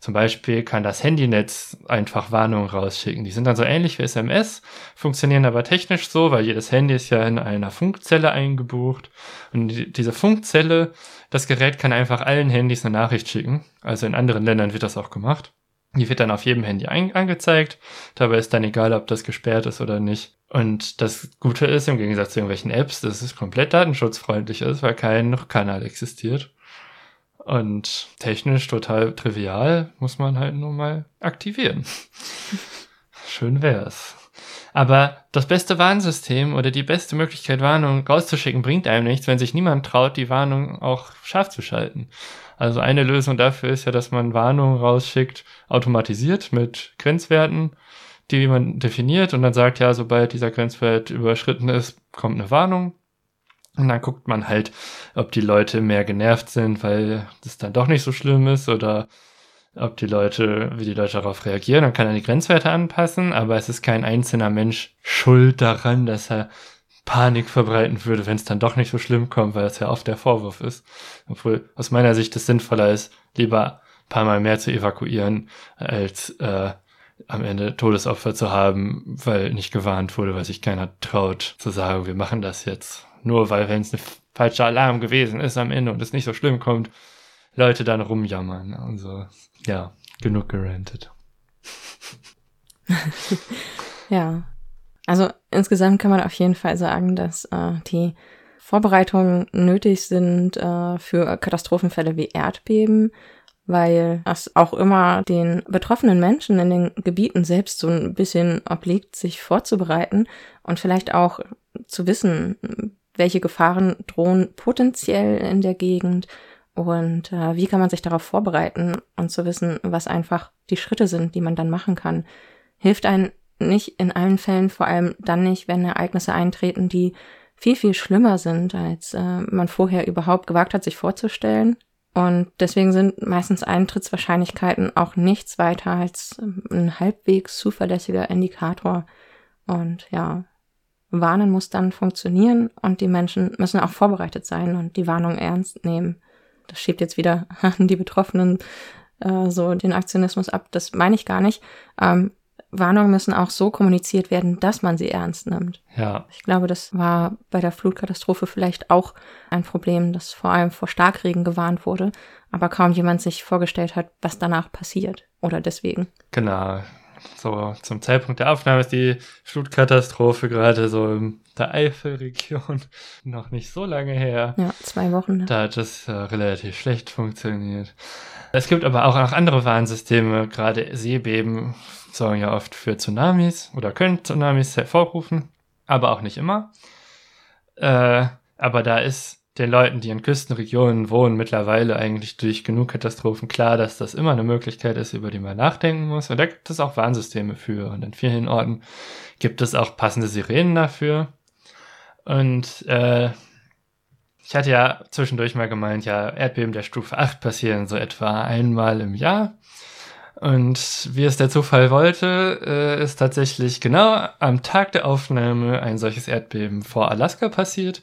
zum Beispiel kann das Handynetz einfach Warnungen rausschicken. Die sind dann so ähnlich wie SMS, funktionieren aber technisch so, weil jedes Handy ist ja in einer Funkzelle eingebucht. Und die, diese Funkzelle, das Gerät kann einfach allen Handys eine Nachricht schicken. Also in anderen Ländern wird das auch gemacht. Die wird dann auf jedem Handy angezeigt. Dabei ist dann egal, ob das gesperrt ist oder nicht. Und das Gute ist, im Gegensatz zu irgendwelchen Apps, dass es komplett datenschutzfreundlich ist, weil kein Kanal existiert. Und technisch total trivial, muss man halt nur mal aktivieren. Schön wär's. Aber das beste Warnsystem oder die beste Möglichkeit, Warnungen rauszuschicken, bringt einem nichts, wenn sich niemand traut, die Warnung auch scharf zu schalten. Also eine Lösung dafür ist ja, dass man Warnungen rausschickt, automatisiert mit Grenzwerten die man definiert und dann sagt, ja, sobald dieser Grenzwert überschritten ist, kommt eine Warnung. Und dann guckt man halt, ob die Leute mehr genervt sind, weil das dann doch nicht so schlimm ist oder ob die Leute, wie die Leute darauf reagieren. Dann kann er die Grenzwerte anpassen, aber es ist kein einzelner Mensch schuld daran, dass er Panik verbreiten würde, wenn es dann doch nicht so schlimm kommt, weil das ja oft der Vorwurf ist. Obwohl aus meiner Sicht es sinnvoller ist, lieber ein paar Mal mehr zu evakuieren, als äh, am Ende Todesopfer zu haben, weil nicht gewarnt wurde, weil sich keiner traut zu sagen, wir machen das jetzt. Nur weil, wenn es ein falscher Alarm gewesen ist am Ende und es nicht so schlimm kommt, Leute dann rumjammern. Also, ja, genug gerantet. ja. Also insgesamt kann man auf jeden Fall sagen, dass äh, die Vorbereitungen nötig sind äh, für Katastrophenfälle wie Erdbeben weil es auch immer den betroffenen Menschen in den Gebieten selbst so ein bisschen obliegt, sich vorzubereiten und vielleicht auch zu wissen, welche Gefahren drohen potenziell in der Gegend und äh, wie kann man sich darauf vorbereiten und zu wissen, was einfach die Schritte sind, die man dann machen kann. Hilft einem nicht in allen Fällen, vor allem dann nicht, wenn Ereignisse eintreten, die viel, viel schlimmer sind, als äh, man vorher überhaupt gewagt hat, sich vorzustellen. Und deswegen sind meistens Eintrittswahrscheinlichkeiten auch nichts weiter als ein halbwegs zuverlässiger Indikator. Und ja, Warnen muss dann funktionieren und die Menschen müssen auch vorbereitet sein und die Warnung ernst nehmen. Das schiebt jetzt wieder an die Betroffenen äh, so den Aktionismus ab. Das meine ich gar nicht. Ähm, Warnungen müssen auch so kommuniziert werden, dass man sie ernst nimmt. Ja. Ich glaube, das war bei der Flutkatastrophe vielleicht auch ein Problem, dass vor allem vor Starkregen gewarnt wurde, aber kaum jemand sich vorgestellt hat, was danach passiert oder deswegen. Genau. So zum Zeitpunkt der Aufnahme ist die Flutkatastrophe gerade so in der Eifelregion noch nicht so lange her. Ja, zwei Wochen. Ne? Da hat das äh, relativ schlecht funktioniert. Es gibt aber auch noch andere Warnsysteme, gerade Seebeben sorgen ja oft für Tsunamis oder können Tsunamis hervorrufen, aber auch nicht immer. Äh, aber da ist den Leuten, die in Küstenregionen wohnen, mittlerweile eigentlich durch genug Katastrophen klar, dass das immer eine Möglichkeit ist, über die man nachdenken muss. Und da gibt es auch Warnsysteme für. Und in vielen Orten gibt es auch passende Sirenen dafür. Und äh, ich hatte ja zwischendurch mal gemeint, ja, Erdbeben der Stufe 8 passieren so etwa einmal im Jahr. Und wie es der Zufall wollte, äh, ist tatsächlich genau am Tag der Aufnahme ein solches Erdbeben vor Alaska passiert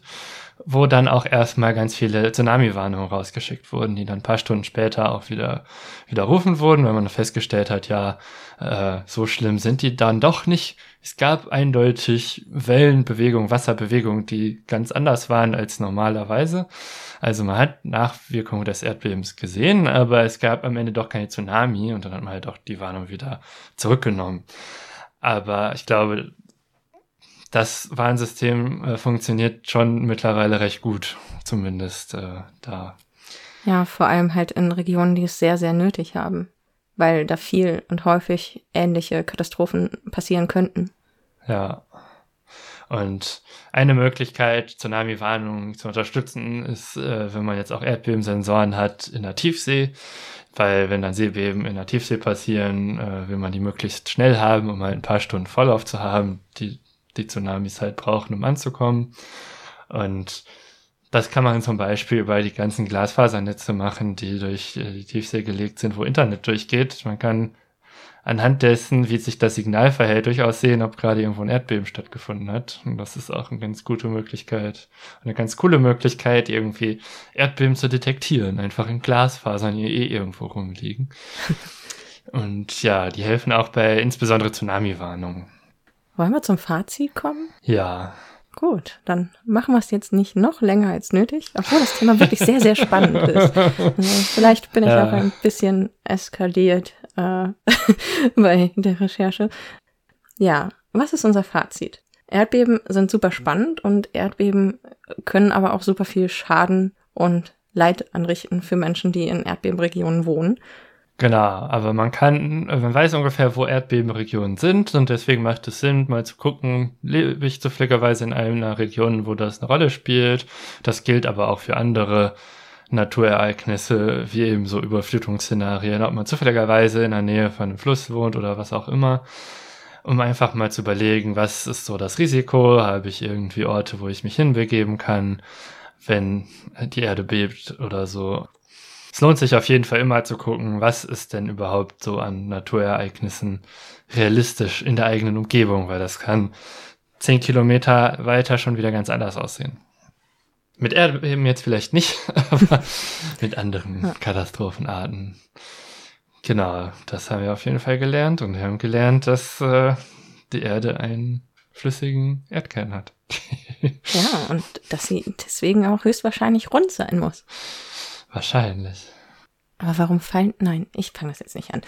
wo dann auch erstmal ganz viele Tsunami-Warnungen rausgeschickt wurden, die dann ein paar Stunden später auch wieder widerrufen wurden, weil man festgestellt hat, ja, äh, so schlimm sind die dann doch nicht. Es gab eindeutig Wellenbewegung, Wasserbewegung, die ganz anders waren als normalerweise. Also man hat Nachwirkungen des Erdbebens gesehen, aber es gab am Ende doch keine Tsunami und dann hat man halt auch die Warnung wieder zurückgenommen. Aber ich glaube, das Warnsystem äh, funktioniert schon mittlerweile recht gut, zumindest äh, da. Ja, vor allem halt in Regionen, die es sehr, sehr nötig haben, weil da viel und häufig ähnliche Katastrophen passieren könnten. Ja. Und eine Möglichkeit, Tsunami-Warnungen zu unterstützen, ist, äh, wenn man jetzt auch Erdbebensensoren hat in der Tiefsee, weil wenn dann Seebeben in der Tiefsee passieren, äh, will man die möglichst schnell haben, um halt ein paar Stunden Vorlauf zu haben. Die die Tsunamis halt brauchen, um anzukommen. Und das kann man zum Beispiel über die ganzen Glasfasernetze machen, die durch äh, die Tiefsee gelegt sind, wo Internet durchgeht. Man kann anhand dessen, wie sich das Signal verhält, durchaus sehen, ob gerade irgendwo ein Erdbeben stattgefunden hat. Und das ist auch eine ganz gute Möglichkeit, eine ganz coole Möglichkeit, irgendwie Erdbeben zu detektieren. Einfach in Glasfasern, die eh irgendwo rumliegen. Und ja, die helfen auch bei insbesondere Tsunami-Warnungen. Wollen wir zum Fazit kommen? Ja. Gut, dann machen wir es jetzt nicht noch länger als nötig, obwohl das Thema wirklich sehr, sehr spannend ist. Also vielleicht bin ich ja. auch ein bisschen eskaliert äh, bei der Recherche. Ja, was ist unser Fazit? Erdbeben sind super spannend und Erdbeben können aber auch super viel Schaden und Leid anrichten für Menschen, die in Erdbebenregionen wohnen. Genau, aber man kann, man weiß ungefähr, wo Erdbebenregionen sind und deswegen macht es Sinn, mal zu gucken, lebe ich zufälligerweise in einer Region, wo das eine Rolle spielt. Das gilt aber auch für andere Naturereignisse, wie eben so Überflutungsszenarien, ob man zufälligerweise in der Nähe von einem Fluss wohnt oder was auch immer, um einfach mal zu überlegen, was ist so das Risiko, habe ich irgendwie Orte, wo ich mich hinbegeben kann, wenn die Erde bebt oder so es lohnt sich auf jeden Fall immer zu gucken, was ist denn überhaupt so an Naturereignissen realistisch in der eigenen Umgebung, weil das kann zehn Kilometer weiter schon wieder ganz anders aussehen. Mit Erdbeben jetzt vielleicht nicht, aber mit anderen ja. Katastrophenarten. Genau, das haben wir auf jeden Fall gelernt und wir haben gelernt, dass äh, die Erde einen flüssigen Erdkern hat. ja, und dass sie deswegen auch höchstwahrscheinlich rund sein muss. Wahrscheinlich. Aber warum fallen? Nein, ich fange das jetzt nicht an.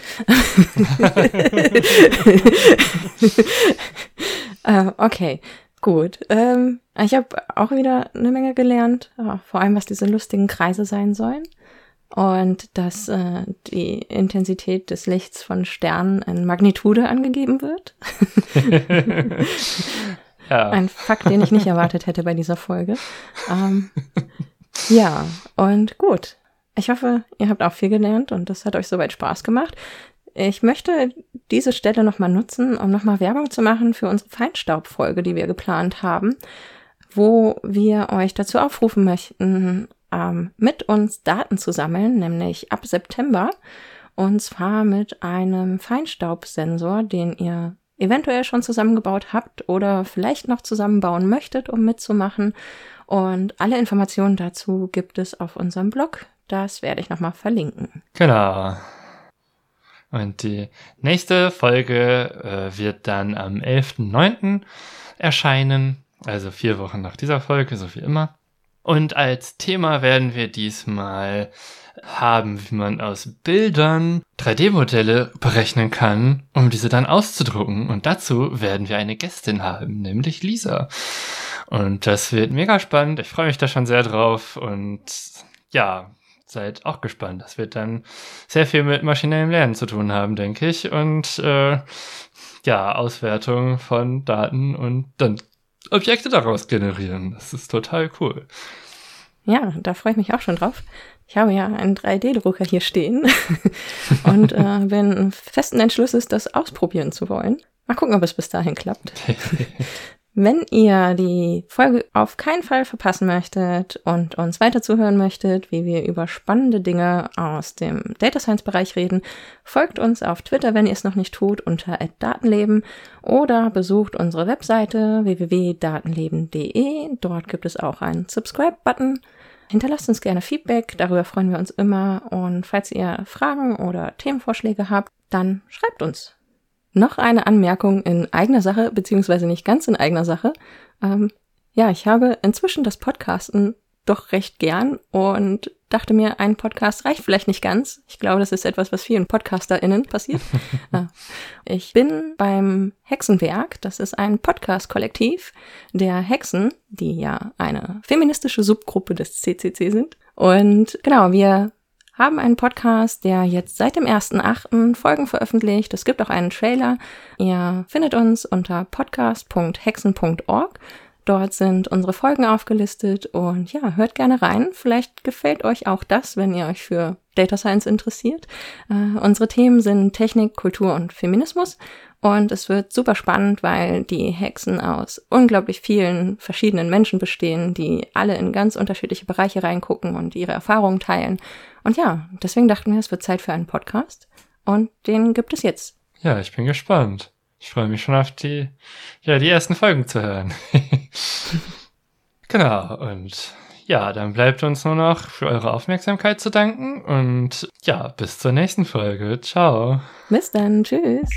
uh, okay, gut. Ähm, ich habe auch wieder eine Menge gelernt, uh, vor allem was diese lustigen Kreise sein sollen. Und dass äh, die Intensität des Lichts von Sternen in Magnitude angegeben wird. ja. Ein Fakt, den ich nicht erwartet hätte bei dieser Folge. Ähm, ja, und gut. Ich hoffe, ihr habt auch viel gelernt und das hat euch soweit Spaß gemacht. Ich möchte diese Stelle nochmal nutzen, um nochmal Werbung zu machen für unsere Feinstaubfolge, die wir geplant haben, wo wir euch dazu aufrufen möchten, ähm, mit uns Daten zu sammeln, nämlich ab September. Und zwar mit einem Feinstaubsensor, den ihr eventuell schon zusammengebaut habt oder vielleicht noch zusammenbauen möchtet, um mitzumachen. Und alle Informationen dazu gibt es auf unserem Blog. Das werde ich nochmal verlinken. Genau. Und die nächste Folge äh, wird dann am 11.09. erscheinen. Also vier Wochen nach dieser Folge, so wie immer. Und als Thema werden wir diesmal haben, wie man aus Bildern 3D-Modelle berechnen kann, um diese dann auszudrucken. Und dazu werden wir eine Gästin haben, nämlich Lisa. Und das wird mega spannend. Ich freue mich da schon sehr drauf. Und ja, seid auch gespannt. Das wird dann sehr viel mit maschinellem Lernen zu tun haben, denke ich. Und äh, ja, Auswertung von Daten und dann Objekte daraus generieren. Das ist total cool. Ja, da freue ich mich auch schon drauf. Ich habe ja einen 3D-Drucker hier stehen und äh, bin festen Entschlusses, das ausprobieren zu wollen. Mal gucken, ob es bis dahin klappt. Wenn ihr die Folge auf keinen Fall verpassen möchtet und uns weiter zuhören möchtet, wie wir über spannende Dinge aus dem Data Science Bereich reden, folgt uns auf Twitter, wenn ihr es noch nicht tut, unter @datenleben oder besucht unsere Webseite www.datenleben.de. Dort gibt es auch einen Subscribe-Button. Hinterlasst uns gerne Feedback, darüber freuen wir uns immer. Und falls ihr Fragen oder Themenvorschläge habt, dann schreibt uns. Noch eine Anmerkung in eigener Sache, beziehungsweise nicht ganz in eigener Sache. Ähm, ja, ich habe inzwischen das Podcasten doch recht gern und dachte mir, ein Podcast reicht vielleicht nicht ganz. Ich glaube, das ist etwas, was vielen PodcasterInnen passiert. ich bin beim Hexenwerk. Das ist ein Podcast-Kollektiv der Hexen, die ja eine feministische Subgruppe des CCC sind. Und genau, wir haben einen Podcast, der jetzt seit dem 1.8. Folgen veröffentlicht. Es gibt auch einen Trailer. Ihr findet uns unter podcast.hexen.org. Dort sind unsere Folgen aufgelistet und ja, hört gerne rein. Vielleicht gefällt euch auch das, wenn ihr euch für Data Science interessiert. Äh, unsere Themen sind Technik, Kultur und Feminismus und es wird super spannend, weil die Hexen aus unglaublich vielen verschiedenen Menschen bestehen, die alle in ganz unterschiedliche Bereiche reingucken und ihre Erfahrungen teilen. Und ja, deswegen dachten wir, es wird Zeit für einen Podcast und den gibt es jetzt. Ja, ich bin gespannt. Ich freue mich schon auf die, ja, die ersten Folgen zu hören. genau, und ja, dann bleibt uns nur noch für eure Aufmerksamkeit zu danken und ja, bis zur nächsten Folge. Ciao. Bis dann. Tschüss.